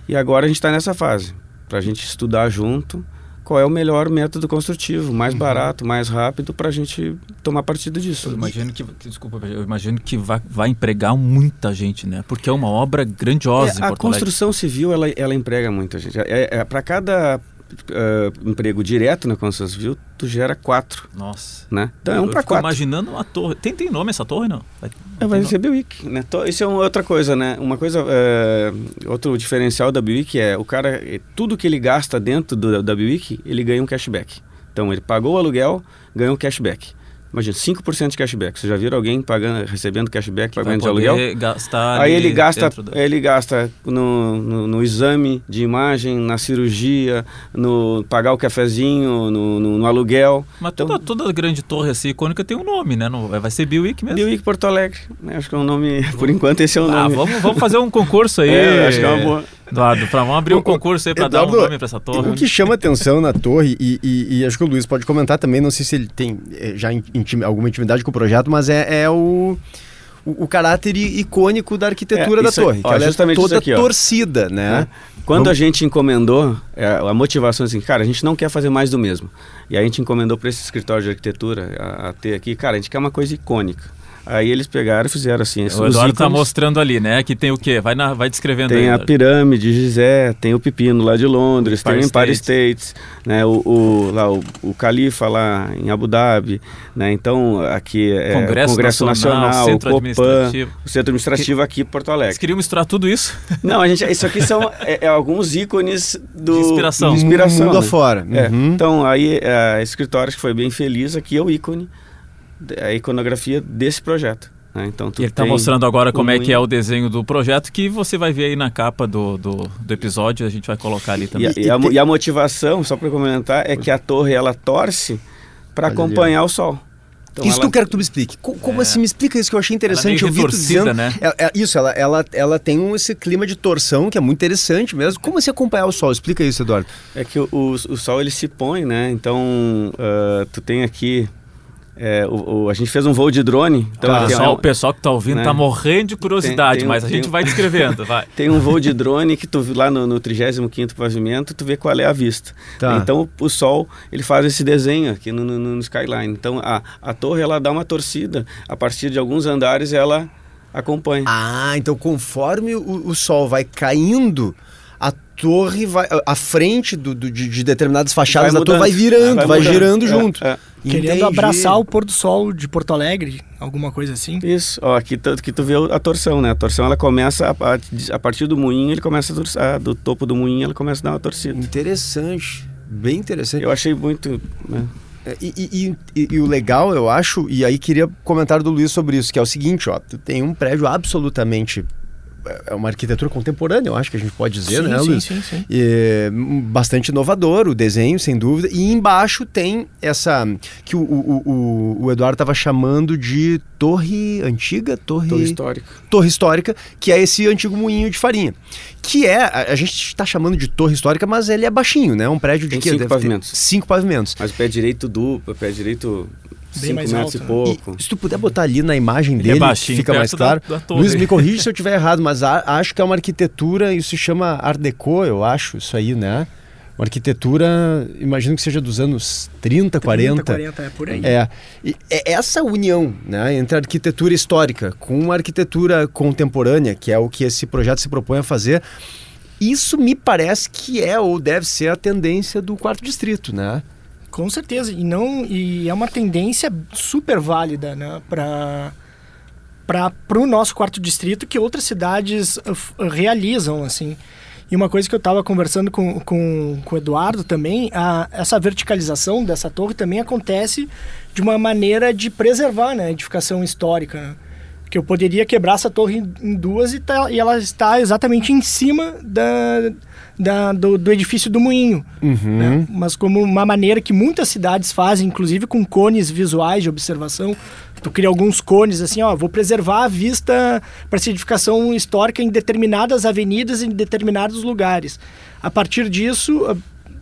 e agora a gente está nessa fase para a gente estudar junto qual é o melhor método construtivo, mais uhum. barato, mais rápido para a gente tomar partido disso. Eu imagino que, desculpa, eu imagino que vai, vai empregar muita gente, né? Porque é uma obra grandiosa. É, a construção civil ela, ela emprega muita gente. É, é para cada uh, emprego direto na construção civil, tu gera quatro. Nossa. Né? Então é um para quatro. imaginando uma torre. Tem, tem nome essa torre, não? Vai, é, vai ser Biwick, né? Isso é uma outra coisa, né? Uma coisa, é, outro diferencial da Biwick é o cara, tudo que ele gasta dentro do, da Biwick, ele ganha um cashback. Então ele pagou o aluguel, ganhou um cashback. Imagina, 5% de cashback. Você já viram alguém pagando, recebendo cashback, que pagando de aluguel? Gastar Aí ele gasta, da... ele gasta no, no, no, exame de imagem, na cirurgia, no pagar o cafezinho, no, no, no aluguel. Mas então, toda, toda grande torre assim, icônica tem um nome, né? Não, vai ser Biwick mesmo. Biwick Porto Alegre. Né? Acho que é um nome, por enquanto esse é o ah, nome. Vamos, vamos fazer um concurso aí. É, acho que é uma boa. Eduardo, pra, vamos abrir um concurso aí para dar um nome para essa torre. O que chama atenção na torre, e, e, e, acho que o Luiz pode comentar também, não sei se ele tem eh, já intim, alguma intimidade com o projeto, mas é, é o, o, o, caráter icônico da arquitetura é, da torre. Ó, que ela é toda aqui, torcida, né? É. Quando Vamos... a gente encomendou, é, a motivação é assim, cara, a gente não quer fazer mais do mesmo. E a gente encomendou para esse escritório de arquitetura, a, a ter aqui, cara, a gente quer uma coisa icônica. Aí eles pegaram e fizeram assim. O Eduardo está mostrando ali, né? Que tem o quê? Vai, na, vai descrevendo Tem aí, a pirâmide Gizé, tem o Pepino lá de Londres, Empire tem o Empire States, States né? O, o, lá, o, o Califa lá em Abu Dhabi, né? Então aqui é Congresso, Congresso Nacional, Nacional Centro o Copan, Administrativo. o Centro Administrativo que, aqui em Porto Alegre. Vocês queriam misturar tudo isso? Não, a gente, isso aqui são é, é alguns ícones do, de inspiração. De inspiração mundo né? afora. É. Uhum. Então aí a escritório que foi bem feliz aqui é o ícone, a iconografia desse projeto. Né? Então, e ele está mostrando agora como é que é o desenho do projeto, que você vai ver aí na capa do, do, do episódio, a gente vai colocar ali também. E, e, a, e a, motivação, só para comentar, é que a torre ela torce para acompanhar o sol. Então isso ela... que eu quero que tu me explique. Como, como é. assim? Me explica isso que eu achei interessante. Ela é eu vi dizendo, né? É, é, isso, ela, ela, ela tem um, esse clima de torção que é muito interessante mesmo. Como assim acompanhar o sol? Explica isso, Eduardo. É que o, o, o sol ele se põe, né? Então, uh, tu tem aqui é, o, o, a gente fez um voo de drone. Então tá. pessoal, o pessoal que está ouvindo está né? morrendo de curiosidade, tem, tem, mas a gente tem, vai descrevendo. Vai. Tem um voo de drone que tu lá no, no 35 pavimento, tu vê qual é a vista. Tá. Então o, o, sol ele faz esse desenho aqui no, no, no, skyline. Então a, a torre ela dá uma torcida. A partir de alguns andares ela acompanha. Ah, então conforme o, o sol vai caindo a torre vai. A frente do, do de, de, determinadas fachadas da torre vai virando, vai, vai girando é, junto. É. Querendo Entendi. abraçar o pôr do sol de Porto Alegre, alguma coisa assim. Isso, ó, aqui tu, aqui tu vê a torção, né? A torção ela começa a, a partir do moinho, ele começa a torcer, do topo do moinho, ela começa a dar uma torcida. Interessante, bem interessante. Eu achei muito. Né? É, e, e, e, e, o legal, eu acho, e aí queria comentário do Luiz sobre isso, que é o seguinte, ó, tu tem um prédio absolutamente é uma arquitetura contemporânea, eu acho que a gente pode dizer, sim, né, Luiz? Sim, sim, sim. E, bastante inovador, o desenho, sem dúvida. E embaixo tem essa que o, o, o, o Eduardo estava chamando de torre antiga, torre... torre histórica. Torre histórica, que é esse antigo moinho de farinha. Que é, a, a gente está chamando de torre histórica, mas ele é baixinho, né? Um prédio de tem Cinco pavimentos. Cinco pavimentos. Mas o pé direito duplo, pé direito Bem mais alto, e né? pouco. E, se tu puder botar ali na imagem ele é dele, é baixinho, fica mais claro. Da, da Luiz, me corrige se eu estiver errado, mas a, acho que é uma arquitetura, isso se chama Art Deco, eu acho, isso aí, né? Uma arquitetura, imagino que seja dos anos 30, 40. 30, 40, é por aí. É, e é essa união né, entre a arquitetura histórica com a arquitetura contemporânea, que é o que esse projeto se propõe a fazer, isso me parece que é ou deve ser a tendência do quarto distrito, né? Com certeza, e não e é uma tendência super válida, né, para para o nosso quarto distrito que outras cidades uh, realizam, assim. E uma coisa que eu estava conversando com, com, com o Eduardo também, a, essa verticalização dessa torre também acontece de uma maneira de preservar né, a edificação histórica. Né? Que eu poderia quebrar essa torre em duas e, tá, e ela está exatamente em cima da, da, do, do, edifício do moinho. Uhum. Né? Mas como uma maneira que muitas cidades fazem, inclusive com cones visuais de observação. Tu cria alguns cones assim, ó, vou preservar a vista para edificação histórica em determinadas avenidas, em determinados lugares. A partir disso,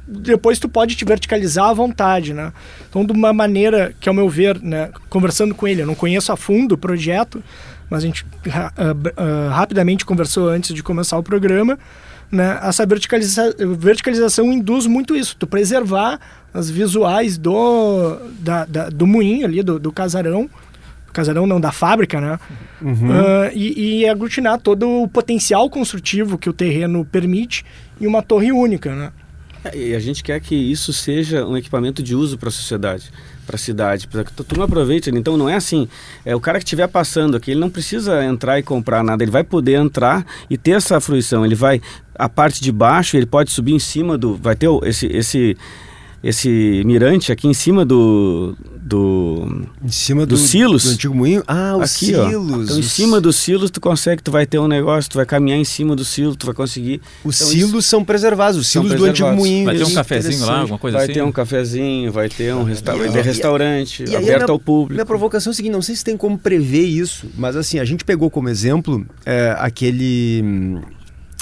depois tu pode te verticalizar à vontade, né? Então, de uma maneira que, ao meu ver, né, conversando com ele, eu não conheço a fundo o projeto, mas a gente uh, uh, rapidamente conversou antes de começar o programa né, essa verticaliza verticalização induz muito isso, tu preservar as visuais do, da, da, do moinho ali, do, do casarão, casarão não, da fábrica, né? Uhum. Uh, e, e, aglutinar todo o potencial construtivo que o terreno permite em uma torre única, né? É, e a gente quer que isso seja um equipamento de uso para a sociedade, para a cidade, para que a turma aproveite. Então não é assim, é o cara que estiver passando aqui, ele não precisa entrar e comprar nada, ele vai poder entrar e ter essa fruição. Ele vai a parte de baixo, ele pode subir em cima do, vai ter esse esse esse mirante aqui em cima do do Em cima Dos silos? Do antigo moinho? Ah, os aqui, ó. silos. Então, em cima dos silos tu consegue, tu vai ter um negócio, tu vai caminhar em cima do silo, tu vai conseguir. Os Então, silos são preservados, os silos do antigo preservados. moinho. Vai ter um Isso, cafezinho lá, alguma coisa vai assim? ter um cafezinho, vai ter um resta E- vai e- ter e- restaurante e aberto minha- ao público. Minha provocação é a seguinte, não sei se tem como prever isso, mas assim, a gente pegou como exemplo é, aquele hum,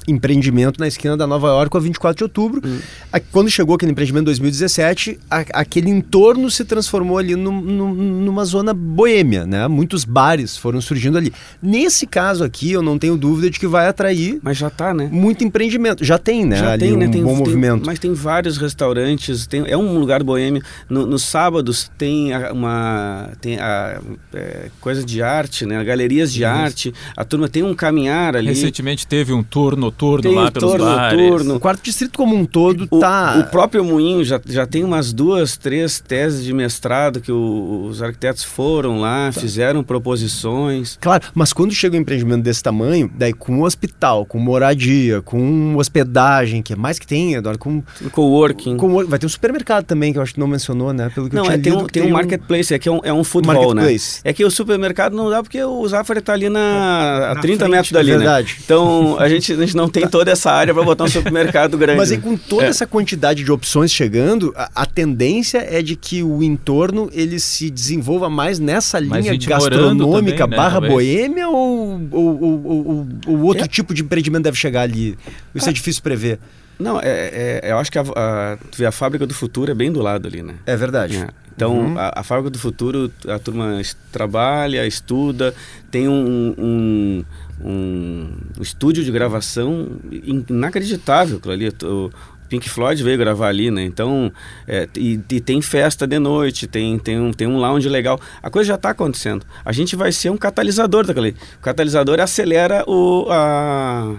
empreendimento na esquina da Nova York, a 24 de outubro. Hum. A- quando chegou aquele empreendimento em 2017, a- aquele entorno se transformou ali num- num- numa zona boêmia, né? Muitos bares foram surgindo ali. Nesse caso aqui, eu não tenho dúvida de que vai atrair Mas já tá, né? muito empreendimento. Já tem, né? Já ali tem, um né? Tem, bom tem- movimento. Mas tem vários restaurantes, tem, é um lugar boêmio. No- nos sábados tem a- uma tem a, é, coisa de arte, né? Galerias de arte. A turma tem um caminhar ali. Recentemente teve um tour noturno Tem lá pelos bares. noturno. O quarto distrito como um todo O, tá... o próprio Moinho já, já tem umas duas, três teses de mestrado que o- os arquitetos foram lá, Tá. fizeram proposições. Claro, mas quando chega um empreendimento desse tamanho, daí com um hospital, com moradia, com hospedagem, que é mais que tem, Eduardo, com, Coworking. com- vai ter um supermercado também, que eu acho que não mencionou, né? Pelo que eu Não, tinha é, tem, lido um, que tem um marketplace, é que é um, é um food hall, né? Marketplace. É que o supermercado não dá porque o Zafari está ali na, a Na 30 frente, metros dali, é né? verdade. Então a gente, a gente não tem toda essa área para botar um supermercado grande. Mas aí né? com toda É. essa quantidade de opções chegando, a, a tendência é de que o entorno ele se desenvolva mais nessa linha gastronômica também, né, barra talvez. boêmia ou, ou, ou- ou- ou outro É. tipo de empreendimento deve chegar ali? Isso é difícil prever. Não, é, é- eu acho que a, a, tu vê a fábrica do futuro é bem do lado ali, né? É verdade. É. Então, Uhum. a, a fábrica do futuro, a turma trabalha, estuda, tem um, um, um estúdio de gravação in- inacreditável aquilo ali. O Pink Floyd veio gravar ali, né? Então, é, e, e tem festa de noite, tem, tem, um, tem um lounge legal. A coisa já está acontecendo. A gente vai ser um catalisador daquilo ali. O catalisador acelera o... A,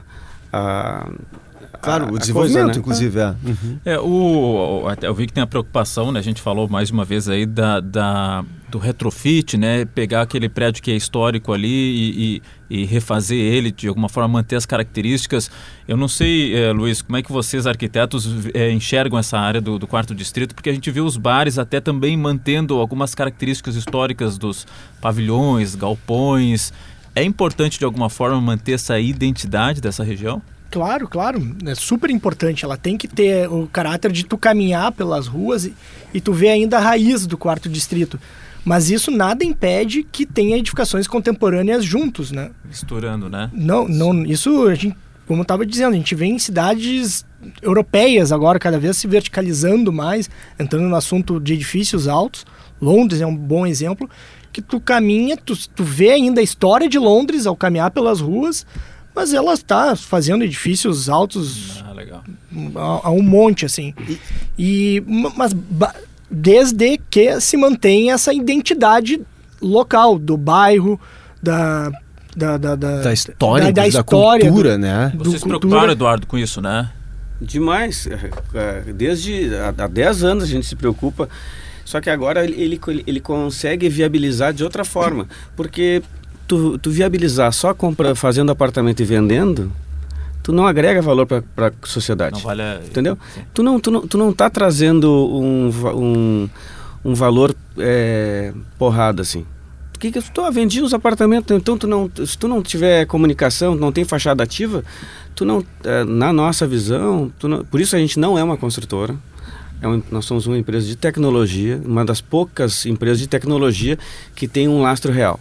a, Claro, a- o desenvolvimento, né? inclusive, é. Uhum. É, o, o- até eu vi que tem a preocupação, né? A gente falou mais uma vez aí da, da- do retrofit, né? Pegar aquele prédio que é histórico ali e, e- e refazer ele, de alguma forma manter as características. Eu não sei, eh, Luiz, como é que vocês, arquitetos, eh, enxergam essa área do, do quarto distrito, porque a gente viu os bares até também mantendo algumas características históricas dos pavilhões, galpões. É importante, de alguma forma, manter essa identidade dessa região? Claro, claro. É super importante. Ela tem que ter o caráter de tu caminhar pelas ruas e, e tu ver ainda a raiz do quarto distrito. Mas isso nada impede que tenha edificações contemporâneas juntos, né? Misturando, né? Não, não, isso a gente, como eu estava dizendo, a gente vê em cidades europeias agora cada vez se verticalizando mais, entrando no assunto de edifícios altos. Londres é um bom exemplo que tu caminha, tu, tu vê ainda a história de Londres ao caminhar pelas ruas, mas ela está fazendo edifícios altos Ah, legal. a, a um monte assim. E ma- mas ba- desde que se mantenha essa identidade local do bairro, da da, da, da, Da história, da, da da história, cultura, né? do Vocês se cultura. preocuparam, Eduardo, com isso, né? Demais. É, Desde há há 10 anos a gente se preocupa. Só que agora ele, ele, ele consegue viabilizar de outra forma. Porque tu, tu viabilizar só compra, fazendo apartamento e vendendo, tu não agrega valor para a sociedade. Não vale. a- Entendeu? Sim. Tu não, tu não, tu não tá trazendo um, um, um valor é, porrada assim. Que que eu tô vendendo os apartamentos, então tu não, se tu não tiver comunicação, não tem fachada ativa, tu não, é, na nossa visão, tu não- por isso a gente não é uma construtora. É nós somos uma empresa de tecnologia, uma das poucas empresas de tecnologia que tem um lastro real.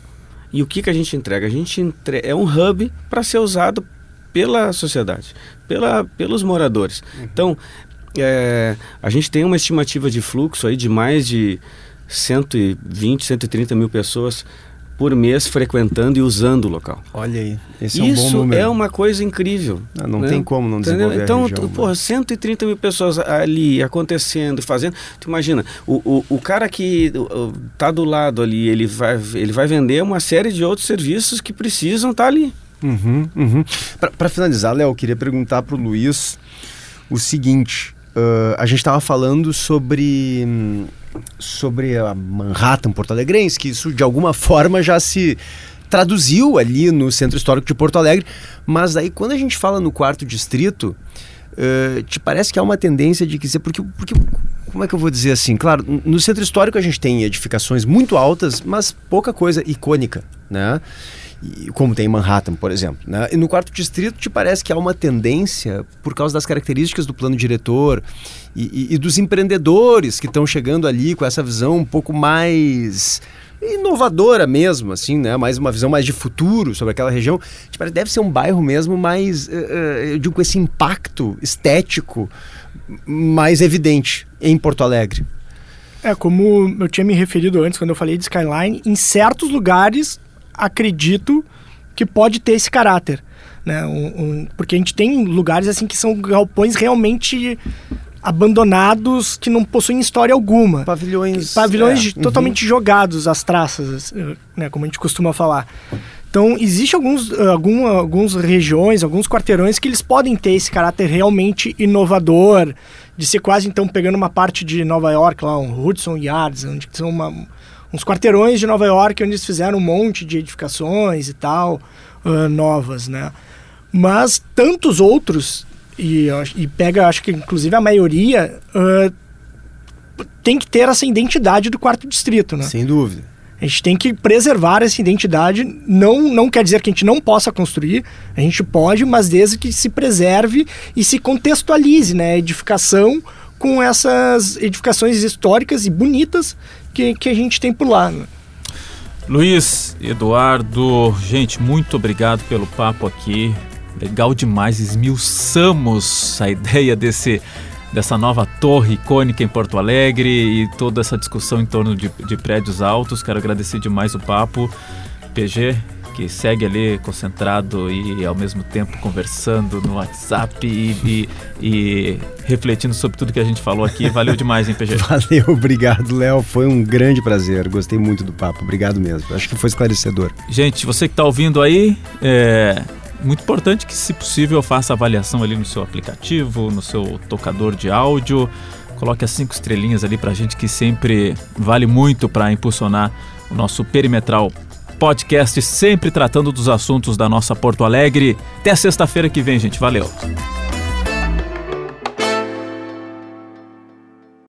E o que, que a gente entrega? A gente entre... é um hub para ser usado pela sociedade, pela, pelos moradores. Então, é, a gente tem uma estimativa de fluxo aí de mais de 120, 130 mil pessoas por mês frequentando e usando o local. Olha aí, esse é um bom Isso número. é uma coisa incrível. Ah, não né? tem como não Entendeu? desenvolver Então, a região, né? porra, 130 mil pessoas ali acontecendo, fazendo. Tu imagina, o, o, o cara que uh, tá do lado ali, ele vai, ele vai vender uma série de outros serviços que precisam estar ali. Uhum, uhum. Para finalizar, Léo, eu queria perguntar para o Luiz o seguinte: uh, a gente estava falando sobre, sobre a Manhattan Porto Alegrense, que isso de alguma forma já se traduziu ali no Centro Histórico de Porto Alegre, mas aí quando a gente fala no quarto distrito, uh, te parece que há uma tendência de ser porque, porque como é que eu vou dizer assim? Claro, no centro histórico a gente tem edificações muito altas, mas pouca coisa icônica, né? Como tem em Manhattan, por exemplo. Né? E no quarto distrito te parece que há uma tendência, por causa das características do plano diretor e, e, e dos empreendedores que estão chegando ali com essa visão um pouco mais inovadora mesmo, assim, né? Mais uma visão mais de futuro sobre aquela região. Te parece, deve ser um bairro mesmo mais, uh, eu digo, com esse impacto estético mais evidente em Porto Alegre. É, como eu tinha me referido antes, quando eu falei de Skyline, em certos lugares acredito que pode ter esse caráter. Né? Um, um, porque a gente tem lugares assim que são galpões realmente abandonados que não possuem história alguma. Pavilhões. Pavilhões é, totalmente uhum. jogados às traças, né, como a gente costuma falar. Então, existe alguns, algum, alguns regiões, alguns quarteirões que eles podem ter esse caráter realmente inovador, de ser quase então pegando uma parte de Nova York, lá, um Hudson Yards, onde são uma, uns quarteirões de Nova York onde eles fizeram um monte de edificações e tal, uh, novas, né? Mas tantos outros, e, e pega, acho que inclusive a maioria, uh, tem que ter essa identidade do quarto distrito, né? Sem dúvida. A gente tem que preservar essa identidade. Não, não quer dizer que a gente não possa construir, a gente pode, mas desde que se preserve e se contextualize né, edificação com essas edificações históricas e bonitas que, que a gente tem por lá. Né? Luiz, Eduardo, gente, muito obrigado pelo papo aqui. Legal demais, esmiuçamos a ideia desse, dessa nova torre icônica em Porto Alegre e toda essa discussão em torno de, de prédios altos. Quero agradecer demais o papo. PG, que segue ali concentrado e ao mesmo tempo conversando no WhatsApp e, e, e, refletindo sobre tudo que a gente falou aqui. Valeu demais, hein, PG? Valeu, obrigado, Léo. Foi um grande prazer. Gostei muito do papo. Obrigado mesmo. Acho que foi esclarecedor. Gente, você que está ouvindo aí, é muito importante que, se possível, faça avaliação ali no seu aplicativo, no seu tocador de áudio. Coloque as cinco estrelinhas ali para a gente, que sempre vale muito para impulsionar o nosso perimetral podcast, sempre tratando dos assuntos da nossa Porto Alegre. Até sexta-feira que vem, gente. Valeu!